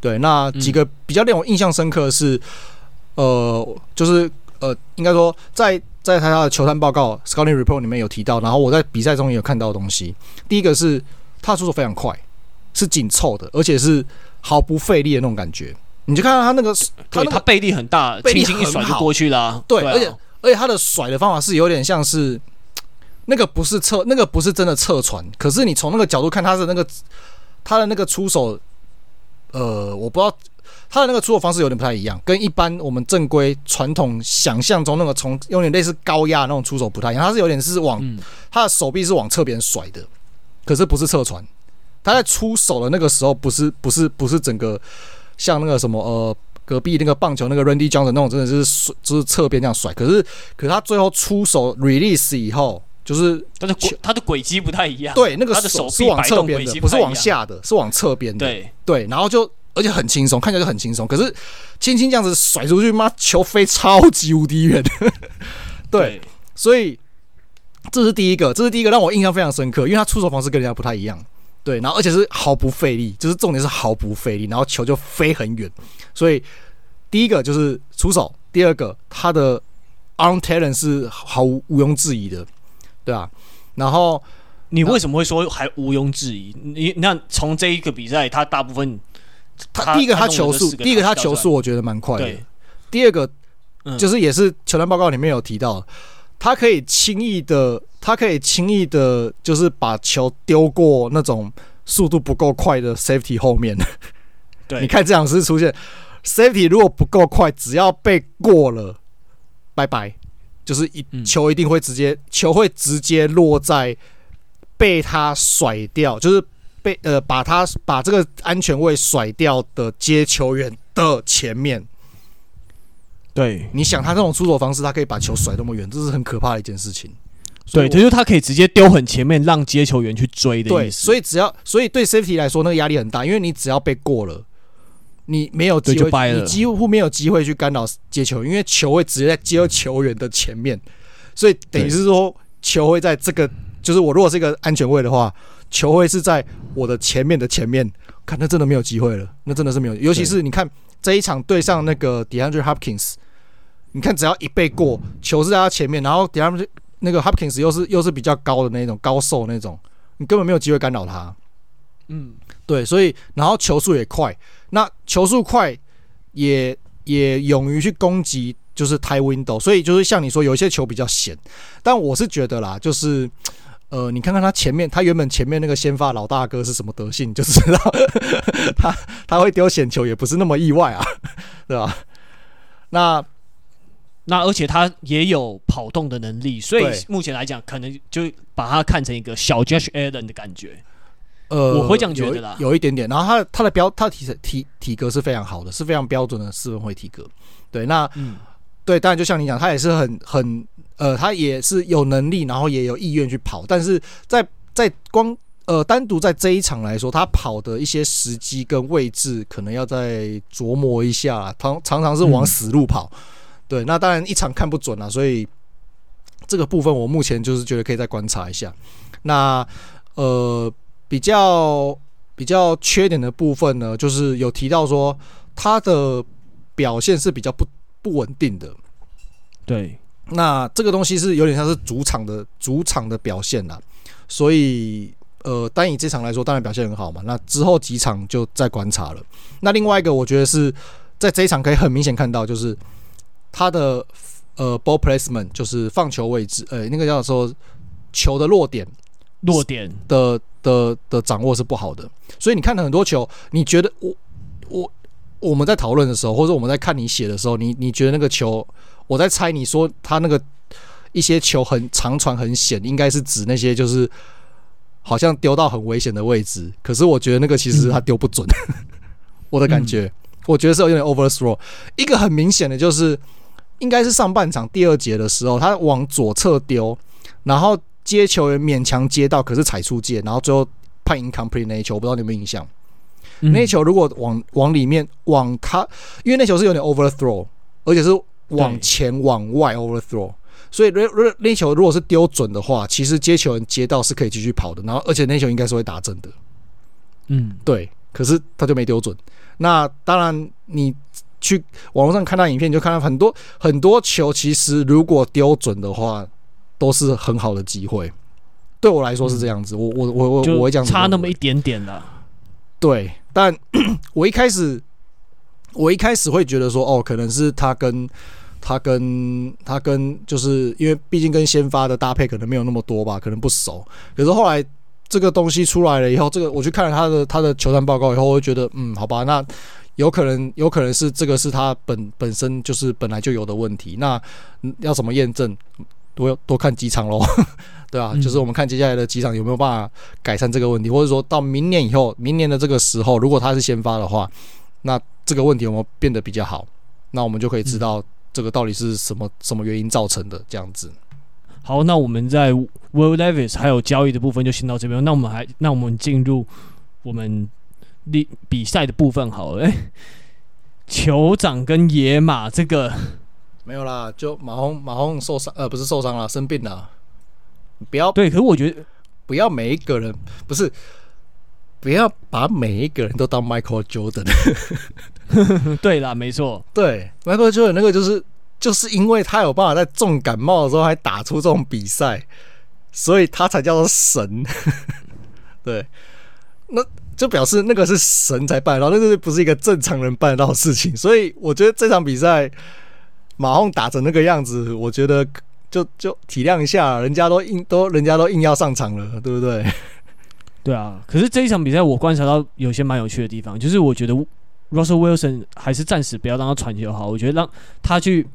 对，那几个比较令我印象深刻的是，呃，就是呃，应该说在。在他的球探报告 （scouting report） 里面有提到，然后我在比赛中也有看到的东西。第一个是他的出手非常快，是紧凑的，而且是毫不费力的那种感觉。你就看到他那个，他、那个、他背力很大，轻轻一甩就过去了、啊。对，而且而且他的甩的方法是有点像是那个不是侧，那个不是真的侧传，可是你从那个角度看，他的那个他的那个出手，呃，我不知道。他的那个出手方式有点不太一样，跟一般我们正规传统想象中那个从有点类似高压那种出手不太一样。他是有点是往、嗯、他的手臂是往侧边甩的，可是不是侧传。他在出手的那个时候，不是不是不是整个像那个什么呃隔壁那个棒球那个 Randy Johnson 那种，真的是就是侧边这样甩。可是可是他最后出手 release 以后，就是他的轨他的轨迹不太一样。对，那个手是往侧边的，不是往下的，是往侧边的。对对，然后就。而且很轻松，看起来就很轻松。可是轻轻这样子甩出去，妈球飞超级无敌远。对，所以这是第一个，这是第一个让我印象非常深刻，因为他出手方式跟人家不太一样。对，然后而且是毫不费力，就是重点是毫不费力，然后球就飞很远。所以第一个就是出手，第二个他的 on talent 是毫无毋庸置疑的，对啊。然后你为什么会说还毋庸置疑？你那从这一个比赛，他大部分。他第一个他球速，第一个他球速我觉得蛮快的。第二个就是也是球探报告里面有提到，他可以轻易的，他可以轻易的，就是把球丢过那种速度不够快的 safety 后面。对，你看这样是出现 safety 如果不够快，只要被过了，拜拜，就是一球一定会直接球会直接落在被他甩掉，就是。被呃，把他把这个安全位甩掉的接球员的前面，对，你想他这种出手方式，他可以把球甩那么远，这是很可怕的一件事情。对，就是他可以直接丢很前面，让接球员去追的意思。所以只要，所以对 safety 来说，那个压力很大，因为你只要被过了，你没有机会，你几乎没有机会去干扰接球，因为球会直接在接球员的前面，所以等于是说球会在这个，就是我如果是一个安全位的话。球会是在我的前面的前面，看那真的没有机会了，那真的是没有。尤其是你看这一场对上那个 DeAndre Hopkins，你看只要一被过，球是在他前面，然后 DeAndre 那个 Hopkins 又是又是比较高的那种高瘦那种，你根本没有机会干扰他。嗯，对，所以然后球速也快，那球速快也也勇于去攻击，就是 tight window，所以就是像你说，有一些球比较闲，但我是觉得啦，就是。呃，你看看他前面，他原本前面那个先发老大哥是什么德性，就知道 他他会丢险球也不是那么意外啊，对吧？那那而且他也有跑动的能力，所以目前来讲，可能就把他看成一个小 Josh Allen 的感觉。呃，我会这样觉得啦，有，有一点点。然后他他的标，他的体体体格是非常好的，是非常标准的四分会体格。对，那嗯，对，当然就像你讲，他也是很很。呃，他也是有能力，然后也有意愿去跑，但是在在光呃单独在这一场来说，他跑的一些时机跟位置可能要再琢磨一下，常常常是往死路跑。嗯、对，那当然一场看不准啊，所以这个部分我目前就是觉得可以再观察一下。那呃比较比较缺点的部分呢，就是有提到说他的表现是比较不不稳定的，对。那这个东西是有点像是主场的主场的表现啦，所以呃，单以这场来说，当然表现很好嘛。那之后几场就再观察了。那另外一个，我觉得是在这一场可以很明显看到，就是他的呃 ball placement，就是放球位置，呃，那个叫做球的落点，落点的的的掌握是不好的。所以你看了很多球，你觉得我我我们在讨论的时候，或者我们在看你写的时候，你你觉得那个球？我在猜，你说他那个一些球很长传很险，应该是指那些就是好像丢到很危险的位置。可是我觉得那个其实他丢不准，嗯、我的感觉，我觉得是有点 overthrow。一个很明显的就是，应该是上半场第二节的时候，他往左侧丢，然后接球员勉强接到，可是踩出界，然后最后判 incomplete 那一球，我不知道你有没有印象？嗯、那球如果往往里面往他，因为那球是有点 overthrow，而且是。往前往外 overthrow，所以如如那球如果是丢准的话，其实接球人接到是可以继续跑的，然后而且那球应该是会打正的，嗯，对，可是他就没丢准。那当然，你去网络上看到影片，就看到很多很多球，其实如果丢准的话，都是很好的机会。对我来说是这样子，我我我我我会这样差那么一点点的，对，但 我一开始。我一开始会觉得说，哦，可能是他跟他跟他跟，就是因为毕竟跟先发的搭配可能没有那么多吧，可能不熟。可是后来这个东西出来了以后，这个我去看了他的他的球探报告以后，我会觉得，嗯，好吧，那有可能有可能是这个是他本本身就是本来就有的问题。那要怎么验证？多多看几场喽，对啊，就是我们看接下来的几场有没有办法改善这个问题，或者说到明年以后，明年的这个时候，如果他是先发的话，那这个问题有没有变得比较好？那我们就可以知道这个到底是什么什么原因造成的这样子。好，那我们在 Will Levis 还有交易的部分就先到这边。那我们还那我们进入我们比比赛的部分好了。哎、欸，酋长跟野马这个没有啦，就马洪马洪受伤呃不是受伤了，生病了。不要对，可是我觉得不要每一个人不是。不要把每一个人都当 Michael Jordan。对啦，没错，对 Michael Jordan 那个就是就是因为他有办法在重感冒的时候还打出这种比赛，所以他才叫做神。对，那就表示那个是神才办得到，那个不是一个正常人办得到的事情。所以我觉得这场比赛马洪打成那个样子，我觉得就就体谅一下，人家都硬都人家都硬要上场了，对不对？对啊，可是这一场比赛我观察到有些蛮有趣的地方，就是我觉得 Russell Wilson 还是暂时不要让他传球好，我觉得让他去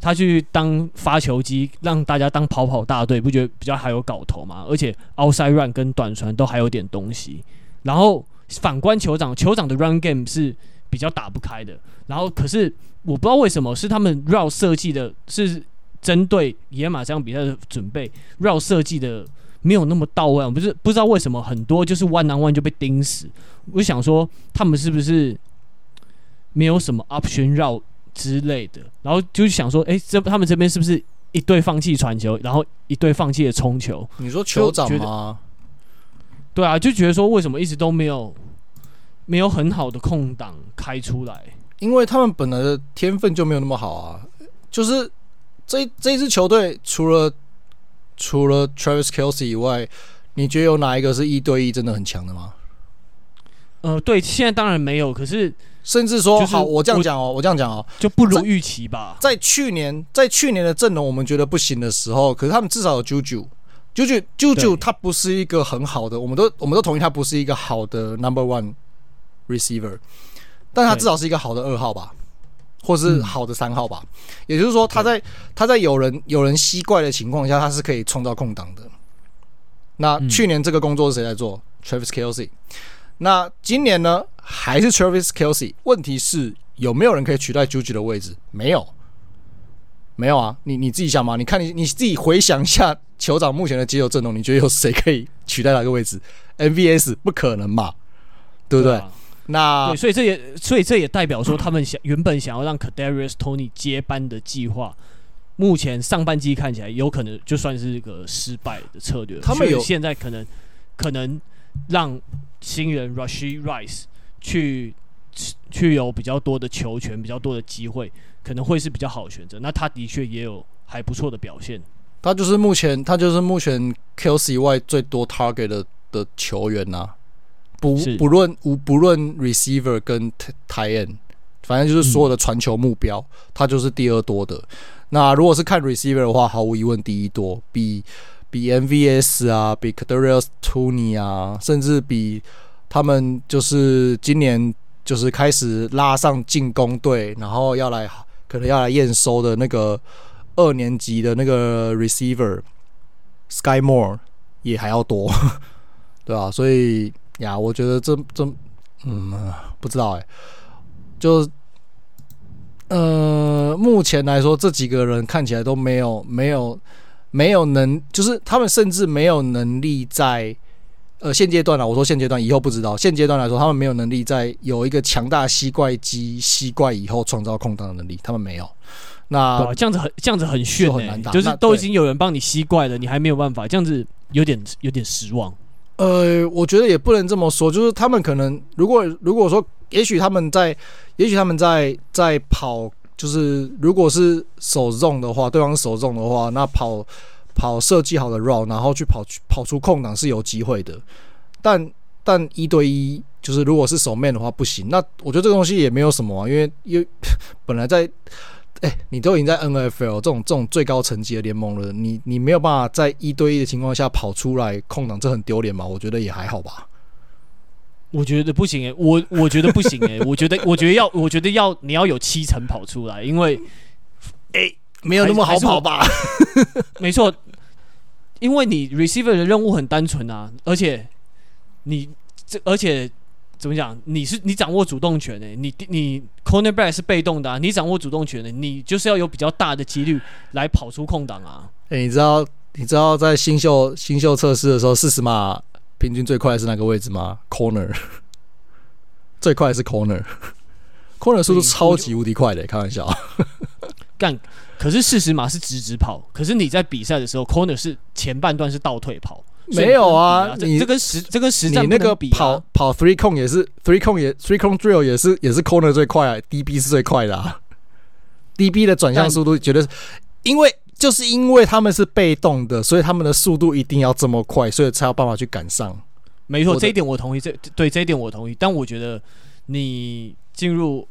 他去当发球机，让大家当跑跑大队，不觉得比较还有搞头吗？而且 outside run 跟短传都还有点东西。然后反观酋长，酋长的 run game 是比较打不开的。然后可是我不知道为什么是他们 route 设计的是针对野马这场比赛的准备 route 设计的。没有那么到位，我不是不知道为什么很多就是 one on one 就被钉死。我就想说他们是不是没有什么 option route 之类的，然后就想说，哎，这他们这边是不是一队放弃传球，然后一队放弃了冲球？你说酋长吗？对啊，就觉得说为什么一直都没有没有很好的空档开出来？因为他们本来的天分就没有那么好啊。就是这这支球队除了除了 Travis Kelsey 以外，你觉得有哪一个是一对一真的很强的吗？呃，对，现在当然没有，可是甚至说，就是好，我这样讲哦，我我这样讲哦，就不如预期吧。在去年，在去年的阵容我们觉得不行的时候，可是他们至少有 Juju，Juju，Juju，他不是一个很好的，我们都我们都同意他不是一个好的 Number One Receiver，但他至少是一个好的二号吧。或是好的三号吧，嗯、也就是说，他在他在有人有人吸怪的情况下，他是可以创造空档的。那去年这个工作是谁在做、嗯、？Travis Kelce。那今年呢？还是 Travis Kelce？问题是有没有人可以取代 Juju 的位置？没有，没有啊！你你自己想嘛？你看你你自己回想一下酋长目前的接球阵容，你觉得有谁可以取代哪个位置？MVS 不可能嘛？对不对？那对，所以这也，所以这也代表说，他们想原本想要让 Kadarius Toney 接班的计划，目前上半季看起来有可能就算是一个失败的策略。他们有现在可能可能让新人 Rashee Rice 去去有比较多的球权，比较多的机会，可能会是比较好的选择。那他的确也有还不错的表现。他就是目前他就是目前 Kelce 以外最多 target 的的球员呐、啊。不不论无不论 receiver 跟 tight end，反正就是所有的传球目标，嗯、他就是第二多的。那如果是看 receiver 的话，毫无疑问第一多，比比 MVS 啊，比 c a d a r i u s Toney 啊，甚至比他们就是今年就是开始拉上进攻队，然后要来可能要来验收的那个二年级的那个 receiver Sky Moore 也还要多，对啊，所以。呀，我觉得这这，嗯，不知道哎、欸，就呃，目前来说，这几个人看起来都没有没有没有能，就是他们甚至没有能力在呃现阶段啊，我说现阶段以后不知道，现阶段来说，他们没有能力在有一个强大吸怪机吸怪以后创造空档的能力，他们没有。那这样子很这样子很炫很难打，就是都已经有人帮你吸怪了，你还没有办法，这样子有点有点失望。呃，我觉得也不能这么说，就是他们可能，如果如果说，也许他们在，也许他们在在跑，就是如果是手重的话，对方手重的话，那跑跑设计好的 route，然后去跑去跑出空档是有机会的，但但一对一，就是如果是手 man 的话不行。那我觉得这个东西也没有什么啊，因为因为本来在。哎、欸，你都已经在 NFL 这种这种最高层级的联盟了，你你没有办法在一对一的情况下跑出来空档，这很丢脸吗？我觉得也还好吧。我觉得不行哎、欸，我我觉得不行哎、欸，我觉得我觉得要我觉得要你要有七成跑出来，因为哎、欸、没有那么好跑吧？没错，因为你 receiver 的任务很单纯啊，而且你这而且。怎么讲？你是你掌握主动权的、欸，你你 cornerback 是被动的、啊，你掌握主动权的、欸，你就是要有比较大的几率来跑出空档啊。哎、欸，你知道你知道在新秀新秀测试的时候，四十码平均最快是哪个位置吗？Corner 最快是 corner，corner 速度超级无敌快的、欸，开玩笑。干，可是四十码是直直跑，可是你在比赛的时候，corner 是前半段是倒退跑。没有啊，你这跟实这跟实战你那个跑跑 three cone 也是 three cone 也 three cone drill 也是也是 corner 最快啊，DB 是最快的啊，DB 的转向速度绝对是，因为就是因为他们是被动的，所以他们的速度一定要这么快，所以才有办法去赶上。没错，这一点我同意，这对这一点我同意，但我觉得你进入。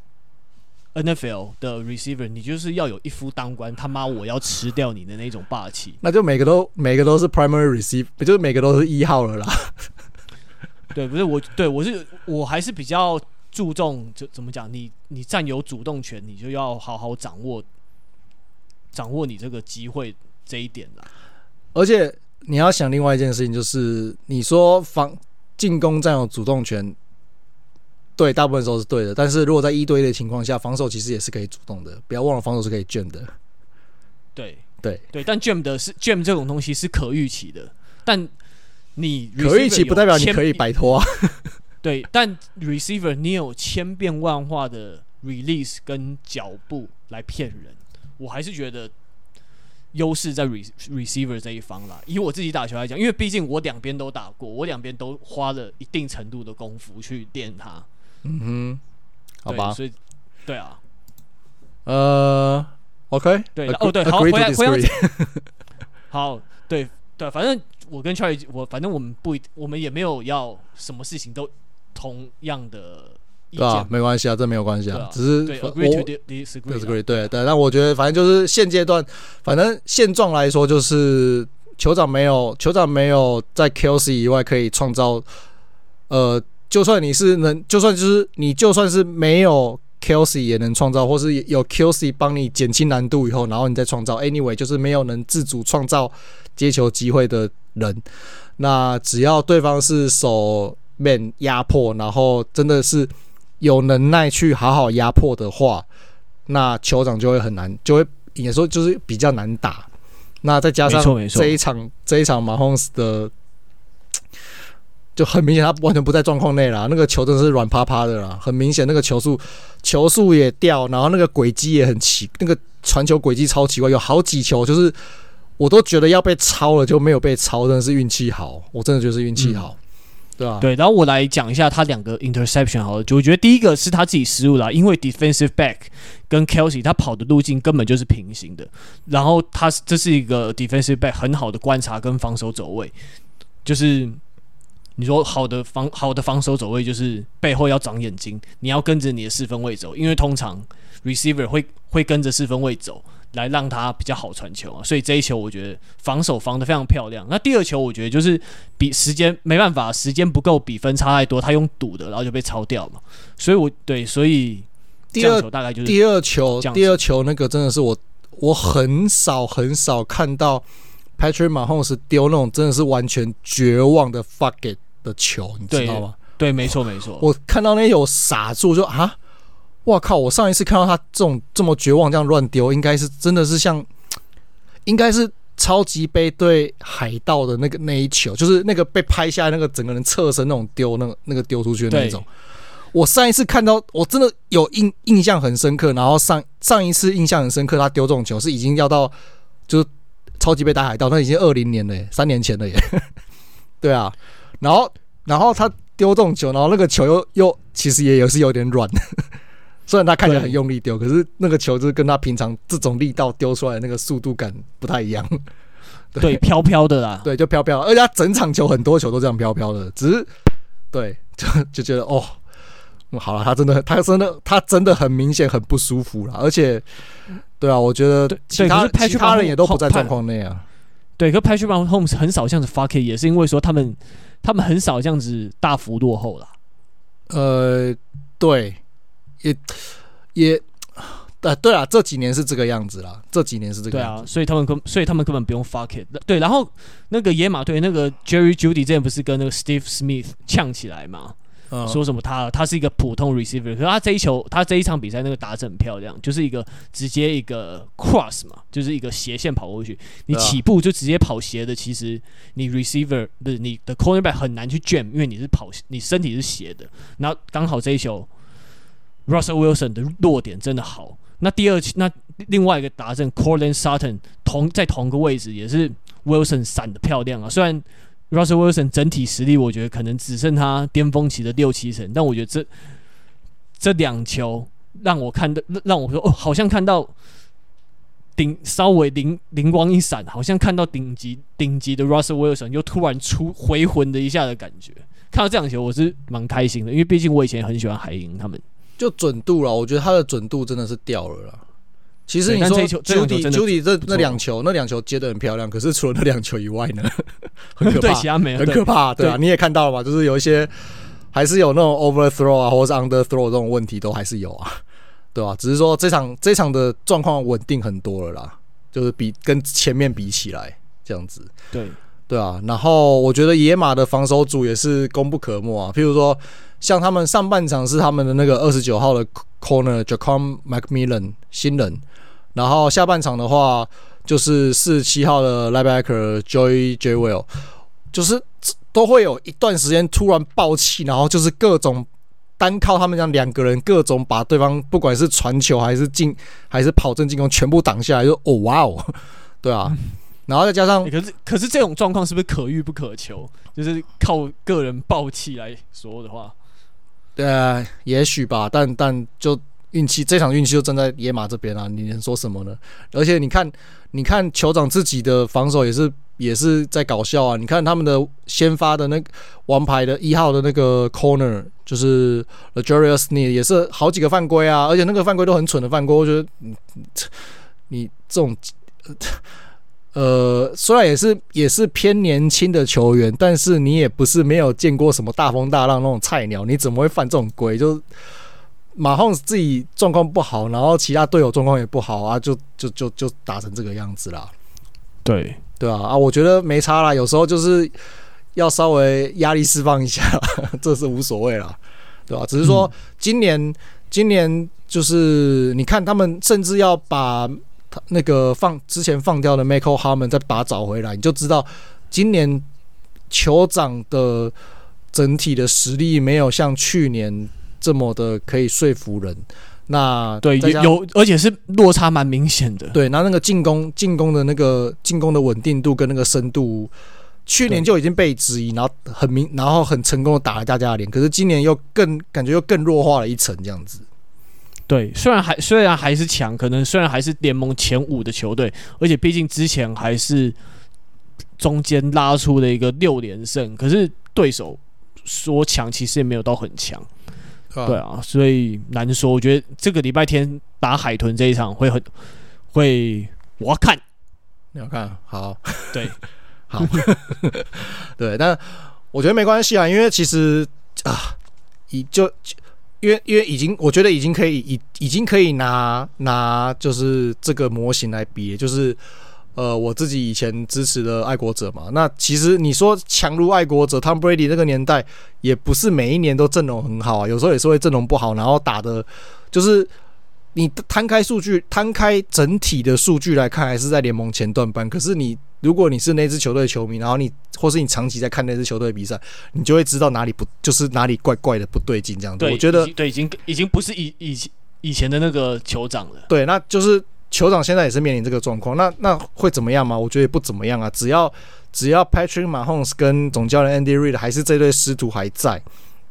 NFL 的 receiver，你就是要有一夫当关，他妈我要吃掉你的那种霸气。那就每个都每个都是 primary receiver，不就是每个都是一号了啦？对，不是我，对我是我还是比较注重，就怎么讲？你你占有主动权，你就要好好掌握掌握你这个机会这一点啦。而且你要想另外一件事情，就是你说防进攻占有主动权。对，大部分时候是对的，但是如果在一对一的情况下，防守其实也是可以主动的。不要忘了，防守是可以 jam 的。对对对，但 jam 的是 jam 这种东西是可预期的，但你可预期不代表你可以摆脱啊。对，但 receiver 你有千变万化的 release 跟脚步来骗人，我还是觉得优势在 re receiver 这一方啦。以我自己打球来讲，因为毕竟我两边都打过，我两边都花了一定程度的功夫去练它。嗯哼，好吧，所以对啊，呃，OK，对，哦对，好，回来回来，好，对，对，反正我跟 Charlie，我反正我们不一，我们也没有要什么事情都同样的意啊，没关系啊，这没有关系啊，啊。只是对 agree to disagree，对对。但我觉得，反正就是现阶段，反正现状来说，就是酋长没有酋长没有在 Kelce 以外可以创造，呃，就算你是能，就算就是你就算是没有。Kelsey 也能创造，或是有 Kelsey 帮你减轻难度以后，然后你再创造。Anyway，就是没有能自主创造接球机会的人。那只要对方是守 man 压迫，然后真的是有能耐去好好压迫的话，那酋长就会很难，就会也说就是比较难打。那再加上这一场这一场 Mahomes 的。就很明显，他完全不在状况内了。那个球真的是软趴趴的啦，很明显，那个球速球速也掉，然后那个轨迹也很奇，那个传球轨迹超奇怪，有好几球就是我都觉得要被抄了，就没有被抄，真的是运气好，我真的觉得是运气好，嗯、对吧、啊？对，然后我来讲一下他两个 interception 好了，就我觉得第一个是他自己失误了，因为 defensive back 跟 Kelsey 他跑的路径根本就是平行的，然后他这是一个 defensive back 很好的观察跟防守走位，就是。你说好的防好的防守走位就是背后要长眼睛，你要跟着你的四分位走，因为通常 receiver 会会跟着四分位走来让他比较好传球啊。所以这一球我觉得防守防得非常漂亮。那第二球我觉得就是比时间没办法，时间不够，比分差太多，他用赌的，然后就被抄掉嘛。所以我对，所以第二球大概就是第二球，第二球那个真的是我我很少很少看到。Patrick Mahomes 丢那种真的是完全绝望的 fuck it 的球，你知道吗？对，没错，没错。我看到那有傻住，就啊，哇靠！我上一次看到他这种这么绝望这样乱丢，应该是真的是像，应该是超级杯对海盗的那个那一球，就是那个被拍下来那个整个人侧身那种丢，那个那个丢出去的那种。我上一次看到，我真的有印印象很深刻。然后上上一次印象很深刻，他丢这种球是已经要到就是。超级杯打海盗，那已经二零年了耶，三年前了耶。对啊，然后然后他丢这种球，然后那个球又又其实也也是有点软，虽然他看起来很用力丢，可是那个球就是跟他平常这种力道丢出来的那个速度感不太一样。对，飘飘的啦。对，就飘飘，而且他整场球很多球都这样飘飘的，只是对，就就觉得哦。好了，他真的，他真的，他真的很明显很不舒服了，而且，对啊，我觉得其他其他人也都不在状况内啊。对，可 Patrick Mahomes 很少这样子 fuck it，也是因为说他们他们很少这样子大幅落后了。呃，对，也也，呃，对啊，这几年是这个样子啦，这几年是这个样子。对啊，所以他们根，所以他们根本不用 fuck it。对，然后那个野马队那个 Jerry Jeudy 之前不是跟那个 Steve Smith 呛起来吗？说什么他他是一个普通 receiver，可是他这一球他这一场比赛那个打得很漂亮，就是一个直接一个 cross 嘛，就是一个斜线跑过去，你起步就直接跑斜的，其实你 receiver 不是你的 cornerback 很难去 jam，因为你是跑你身体是斜的，然后刚好这一球 Russell Wilson 的落点真的好，那第二那另外一个达阵 Courtland Sutton 同在同个位置也是 Wilson 闪的漂亮啊，虽然。Russell Wilson 整体实力，我觉得可能只剩他巅峰期的六七成，但我觉得这这两球让我看到，让我说哦，好像看到顶稍微灵灵光一闪，好像看到顶级顶级的 Russell Wilson 又突然出回魂的一下的感觉。看到这两球，我是蛮开心的，因为毕竟我以前很喜欢海鹰他们，就准度了，我觉得他的准度真的是掉了啦。其实你说 Jeudy 这那两球，那两球接的很漂亮。可是除了那两球以外呢，很可 怕，很可怕，对啊，你也看到了嘛，就是有一些还是有那种 overthrow 啊，或者是 underthrow 这种问题都还是有啊，对吧？只是说这场这场的状况稳定很多了啦，就是比跟前面比起来这样子，对对啊。然后我觉得野马的防守组也是功不可没啊，譬如说像他们上半场是他们的那个二十九号的 corner j a c o m McMillan 新人。然后下半场的话，就是四十七号的 linebacker Joey Jewell，就是都会有一段时间突然爆气，然后就是各种单靠他们这样两个人，各种把对方不管是传球还是进还是跑阵进攻全部挡下来，就哦哇哦，对啊，然后再加上，可是可是这种状况是不是可遇不可求？就是靠个人爆气来说的话，对啊，也许吧，但但就。运气，这场运气就站在野马这边啊！你能说什么呢？而且你看，你看酋长自己的防守也是也是在搞笑啊！你看他们的先发的那王牌的一号的那个 corner，就是 L'Jarius Sneed 也是好几个犯规啊，而且那个犯规都很蠢的犯规。我觉得你你这种呃，虽然也是也是偏年轻的球员，但是你也不是没有见过什么大风大浪那种菜鸟，你怎么会犯这种规？就马洪自己状况不好，然后其他队友状况也不好啊，就就就就打成这个样子啦。对。对啊，啊，我觉得没差啦，有时候就是要稍微压力释放一下，这是无所谓啦，对吧？只是说今年，嗯、今年就是你看他们甚至要把他那个放之前放掉的 Michael Hardman 再把他找回来，你就知道今年酋长的整体的实力没有像去年这么的可以说服人。那对有有，而且是落差蛮明显的。对，那那个进攻进攻的那个进攻的稳定度跟那个深度，去年就已经被质疑，然后很明，然后很成功的打了大家的脸。可是今年又更感觉又更弱化了一层这样子。对，虽然还虽然还是强，可能虽然还是联盟前五的球队，而且毕竟之前还是中间拉出的一个六连胜，可是对手说强，其实也没有到很强。对啊，所以难说。我觉得这个礼拜天打海豚这一场会很会，我要看，你要看好，对，好，对，但我觉得没关系啊，因为其实啊，已就因为因为已经，我觉得已经可以已已经可以拿拿就是这个模型来比，就是。呃，我自己以前支持的爱国者嘛，那其实你说强如爱国者，Tom Brady 那个年代也不是每一年都阵容很好啊，有时候也是会阵容不好，然后打的，就是你摊开数据，摊开整体的数据来看，还是在联盟前段班。可是你如果你是那支球队球迷，然后你或是你长期在看那支球队比赛，你就会知道哪里不就是哪里怪怪的不对劲这样子。我觉得对，已经已经不是以以以前的那个酋长了。对，那就是。酋长现在也是面临这个状况，那那会怎么样吗？我觉得也不怎么样啊。只要只要 Patrick Mahomes 跟总教练 Andy Reid 还是这对师徒还在，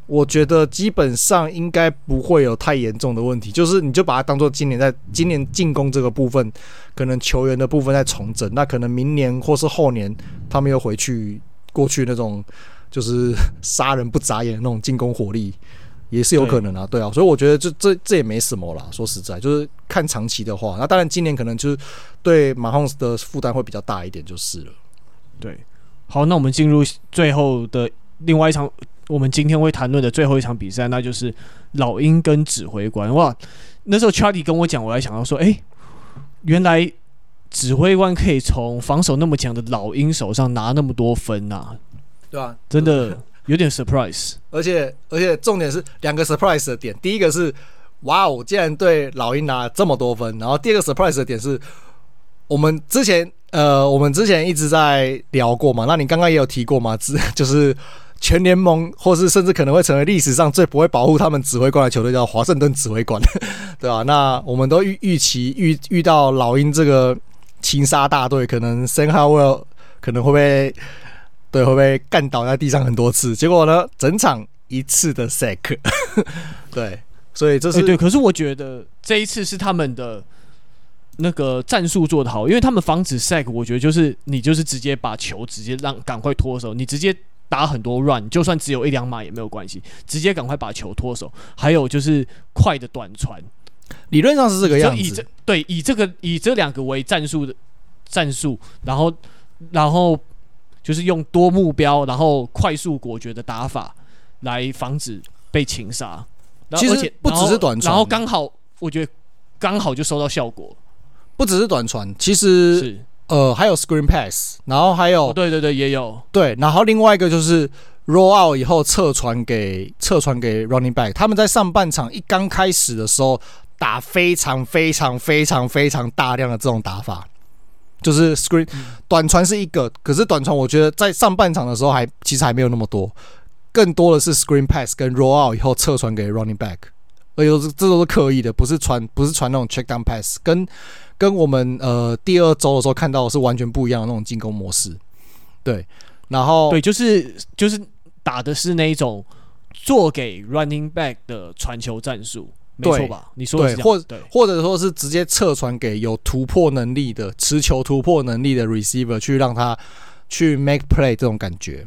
我觉得基本上应该不会有太严重的问题。就是你就把它当做今年在今年进攻这个部分，可能球员的部分在重整，那可能明年或是后年他们又回去过去那种就是杀人不眨眼的那种进攻火力。也是有可能啊，对，啊，所以我觉得这这这也没什么啦。说实在，就是看长期的话，那当然今年可能就是对马洪斯的负担会比较大一点，就是了。对，好，那我们进入最后的另外一场，我们今天会谈论的最后一场比赛，那就是老鹰跟指挥官。哇，那时候 Charlie 跟我讲，我还想到说，哎、欸，原来指挥官可以从防守那么强的老鹰手上拿那么多分啊？对啊，真的。有点 surprise，而且而且重点是两个 surprise 的点，第一个是哇哦，竟然对老鹰拿了这么多分，然后第二个 surprise 的点是，我们之前呃我们之前一直在聊过嘛，那你刚刚也有提过嘛，只 就是全联盟或是甚至可能会成为历史上最不会保护他们指挥官的球队叫华盛顿指挥官，对吧、啊？那我们都预预期遇遇到老鹰这个情杀大队，可能 Sam Howell 可能会被。对，会被干倒在地上很多次，结果呢，整场一次的 sack，对，所以这是、欸、对。可是我觉得这一次是他们的那个战术做得好，因为他们防止 sack，我觉得就是你就是直接把球直接让赶快脱手，你直接打很多 run，就算只有一两码也没有关系，直接赶快把球脱手。还有就是快的短传，理论上是这个样子。以这对以这个以这两个为战术的战术，然后然后。就是用多目标，然后快速果决的打法来防止被擒杀。其实不只是短传，然后刚好我觉得刚好就收到效果。不只是短传，其实是呃还有 screen pass，然后还有、哦、对对对也有对，然后另外一个就是 roll out 以后侧传给侧传给 running back。他们在上半场一刚开始的时候打非常非常非常非常大量的这种打法。就是 screen 短传是一个，可是短传我觉得在上半场的时候还其实还没有那么多，更多的是 screen pass 跟 roll out 以后侧传给 running back，而且都是这都是刻意的，不是传不是传那种 check down pass，跟跟我们呃第二周的时候看到的是完全不一样的那种进攻模式。对，然后对，就是就是打的是那一种做给 running back 的传球战术。没错吧？你说对，或者或者说是直接侧传给有突破能力的持球突破能力的 receiver，去让他去 make play 这种感觉。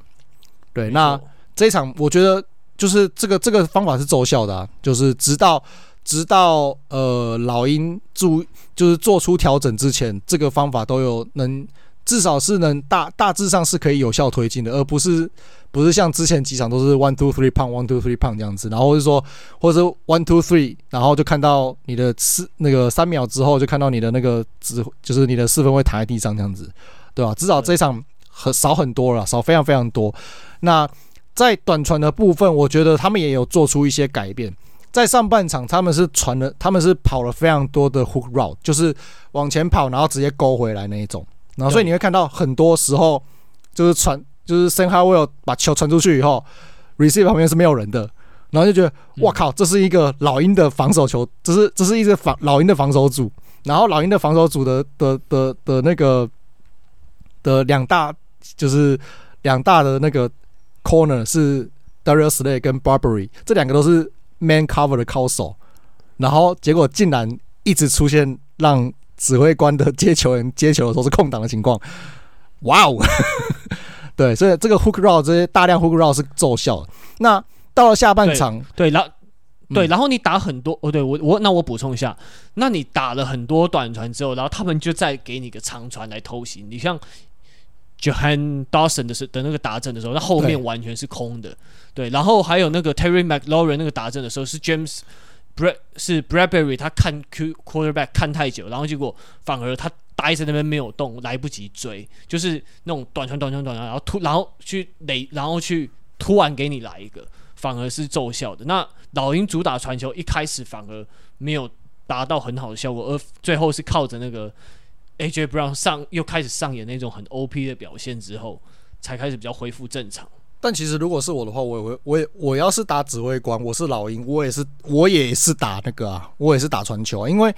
对，那这一场我觉得就是这个这个方法是奏效的啊，就是直到直到呃老鹰注就是做出调整之前，这个方法都有能。至少是能大大致上是可以有效推进的，而不是不是像之前几场都是 one two three pound one two three pound 这样子，然后是说或者是 one two three，然后就看到你的四那个三秒之后就看到你的那个指就是你的四分会躺在地上这样子，对吧？至少这一场很少很多了，少非常非常多。那在短传的部分，我觉得他们也有做出一些改变。在上半场，他们是传了，他们是跑了非常多的 hook route，就是往前跑，然后直接勾回来那一种。然后，所以你会看到很多时候就是传，就是 Sam Howell 把球传出去以后，receive 旁边是没有人的，然后就觉得哇靠，这是一个老鹰的防守球，这是这是一支防老鹰的防守组，然后老鹰的防守组的的的的那个的两大就是两大的那个 corner 是 Darius Slay 跟 Barbary，这两个都是 man cover 的高手，然后结果竟然一直出现让。指挥官的接球人接球的时候是空档的情况，哇哦，对，所以这个 hook route 这些大量 hook route 是奏效的。那到了下半场，对，然后对，然后你打很多哦，对我我那我补充一下，那你打了很多短传之后，然后他们就再给你个长传来偷袭。你像 Johan Dawson 的时的那个打阵的时候，那后面完全是空的，对，对，然后还有那个 Terry McLaurin 那个打阵的时候是 James。Brad 是 Bradbury，他看 Q quarterback 看太久，然后结果反而他待在那边没有动，来不及追，就是那种短传、短传、短传，然后突然后去垒，然后去突然给你来一个，反而是奏效的。那老鹰主打传球，一开始反而没有达到很好的效果，而最后是靠着那个 AJ Brown 上又开始上演那种很 OP 的表现之后，才开始比较恢复正常。但其实如果是我的话，我也会，我也我要是打指挥官，我是老鹰，我也是我也是打那个啊，我也是打传球啊，因为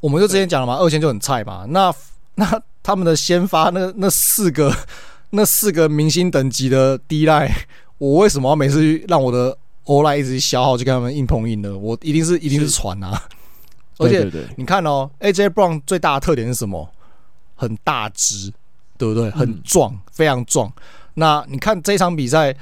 我们就之前讲了嘛，二线就很菜嘛，那那他们的先发那那四个 那四个明星等级的 D line，我为什么要每次让我的 O line 一直消耗去跟他们硬碰硬呢？我一定是一定是传啊，而且你看哦，AJ Brown 最大的特点是什么？很大只，对不对？很壮，非常壮。那你看这场比赛，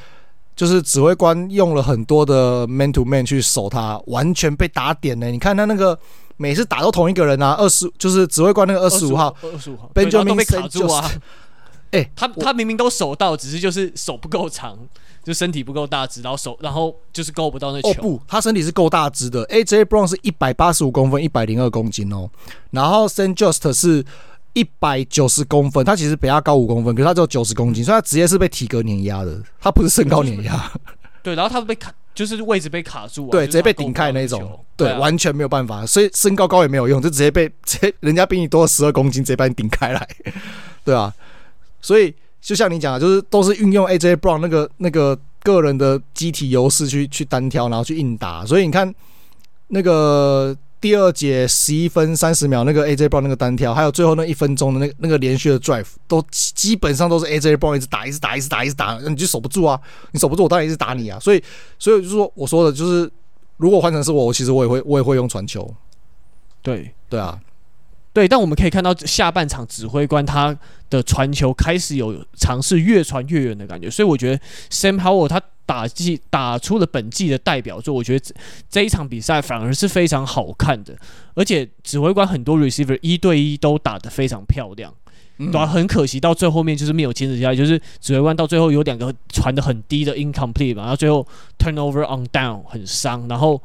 就是指挥官用了很多的 man to man 去守他，完全被打点呢。你看他那个每次打都同一个人啊，二十就是指挥官那个二十五号，二十五号，Benjamin 被卡住啊。哎、欸，他他明明都守到，只是就是手不够长，就身体不够大只，然后手然后就是够不到那球。哦不，他身体是够大只的。AJ Brown 是一百八十五公分，一百零二公斤哦。然后 s a n t Just 是。一百九十公分，他其实比他高五公分，可是他只有九十公斤，所以他直接是被体格碾压的，他不是身高碾压。对，然后他被卡，就是位置被卡住，啊，对，直接被顶开那种，对，完全没有办法，所以身高高也没有用，就直接被 直接人家比你多了十二公斤，直接把你顶开来，对啊，所以就像你讲的，就是都是运用 AJ Brown 那个那个个人的机体优势去去单挑，然后去硬打，所以你看那个。第二节十一分三十秒，那个 AJ Brown 那个单挑，还有最后那一分钟的那个那个连续的 drive，都基本上都是 AJ Brown 一直打，一直打，一直打，一直打，你就守不住啊！你守不住，我当然一直打你啊！所以，所以就是说，我说的就是，如果换成是我，我其实我也会，我也会用传球。对，对啊，对。但我们可以看到下半场指挥官他的传球开始有尝试越传越远的感觉，所以我觉得 Sam Howell 他。打季打出了本季的代表作，我觉得这这一场比赛反而是非常好看的，而且指挥官很多 receiver 一对一都打得非常漂亮，对、啊，很可惜到最后面就是没有坚持下来，就是指挥官到最后有两个传的很低的 incomplete 嘛，然后最后 turnover on down 很伤，然后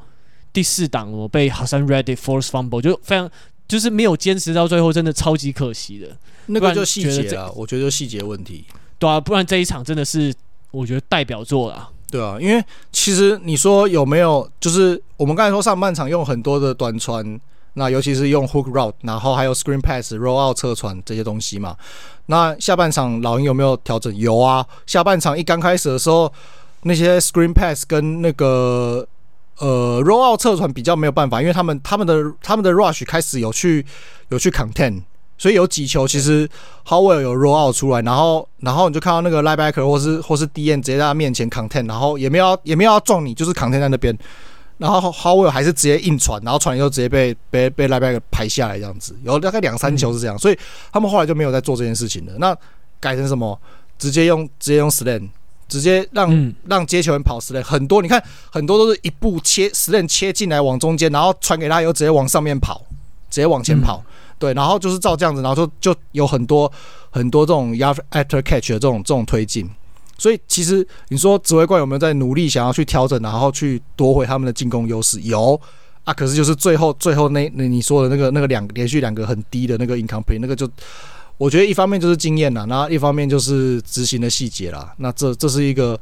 第四档我被 Hassan Reddick force fumble 就非常就是没有坚持到最后，真的超级可惜的，那个就细节啊，我觉得就细节问题，对啊，不然这一场真的是我觉得代表作啊。对啊，因为其实你说有没有，就是我们刚才说上半场用很多的短传，那尤其是用 hook route，然后还有 screen pass、roll out 侧传这些东西嘛。那下半场老鹰有没有调整？有啊，下半场一刚开始的时候，那些 screen pass 跟那个呃 roll out 侧传比较没有办法，因为他们他们的他们的 rush 开始有去有去 contain。所以有几球其实 Howell 有 roll out 出来，然后然后你就看到那个 linebacker 或是或是 DN 直接在他面前 contain，然后也没有也没有要撞你，就是 contain 在那边，然后 Howell 还是直接硬传，然后传以后直接被被被 linebacker 排下来这样子，有大概两三球是这样，所以他们后来就没有在做这件事情了。那改成什么？直接用直接用 slant，直接让、嗯、让接球员跑 slant。很多你看，很多都是一步切 slant 切进来往中间，然后传给他，以后直接往上面跑，直接往前跑。嗯、对，然后就是照这样子，然后就就有很多很多这种 after catch 的这种这种推进。所以其实你说指挥官有没有在努力想要去调整，然后去夺回他们的进攻优势？有啊，可是就是最后最后那那你说的那个那个两连续两个很低的那个 incomplete 那个就，我觉得一方面就是经验啦，然后一方面就是执行的细节啦。那这这是一个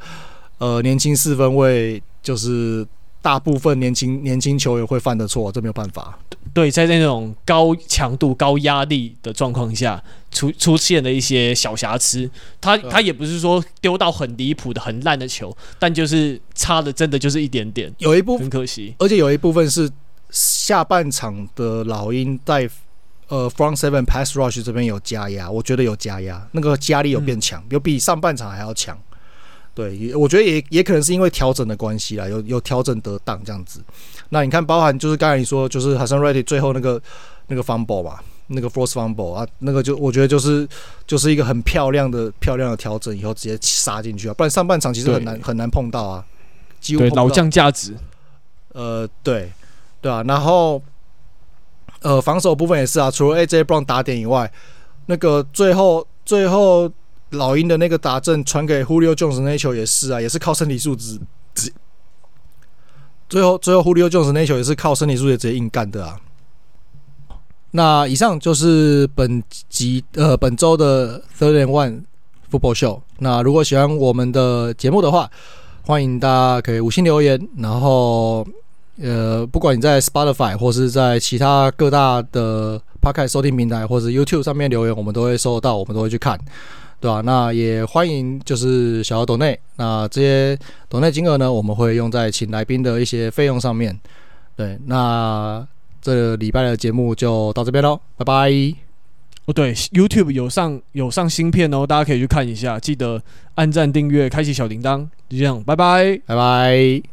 呃年轻四分卫，就是大部分年轻年轻球员会犯的错，这没有办法。对，在那种高强度、高压力的状况下，出出现了一些小瑕疵。他他也不是说丢到很离谱的、很烂的球，但就是差的真的就是一点点，有一部分很可惜。而且有一部分是下半场的老鹰在呃 front seven pass rush 这边有加压，我觉得有加压，那个压力有变强，有比上半场还要强。对，我觉得也也可能是因为调整的关系啦，有有调整得当这样子。那你看，包含就是刚才你说，就是 Haason Reddick 最后那个那个 fumble 吧，那个 force fumble 啊，那个就我觉得就是就是一个很漂亮的漂亮的调整，以后直接杀进去啊，不然上半场其实很难很难碰到啊，几乎对。老将价值。呃，对，对啊，然后呃防守部分也是啊，除了 AJ Brown 打点以外，那个最后最后。老鹰的那个打阵传给 Julio Jones 那一球也是啊，也是靠身体素质。最后，最后 Julio Jones 那一球也是靠身体素质直接硬干的啊。那以上就是本集呃本周的 Third and One Football Show。那如果喜欢我们的节目的话，欢迎大家可以五星留言。然后呃，不管你在 Spotify 或是在其他各大的 Podcast 收听平台，或者 YouTube 上面留言，我们都会收到，我们都会去看。对吧、啊？那也欢迎，就是小额抖内，那这些抖内金额呢，我们会用在请来宾的一些费用上面。对，那这礼拜的节目就到这边喽，拜拜。哦，对，YouTube 有上有上新片哦，大家可以去看一下，记得按赞、订阅、开启小铃铛，就这样，拜拜，拜拜。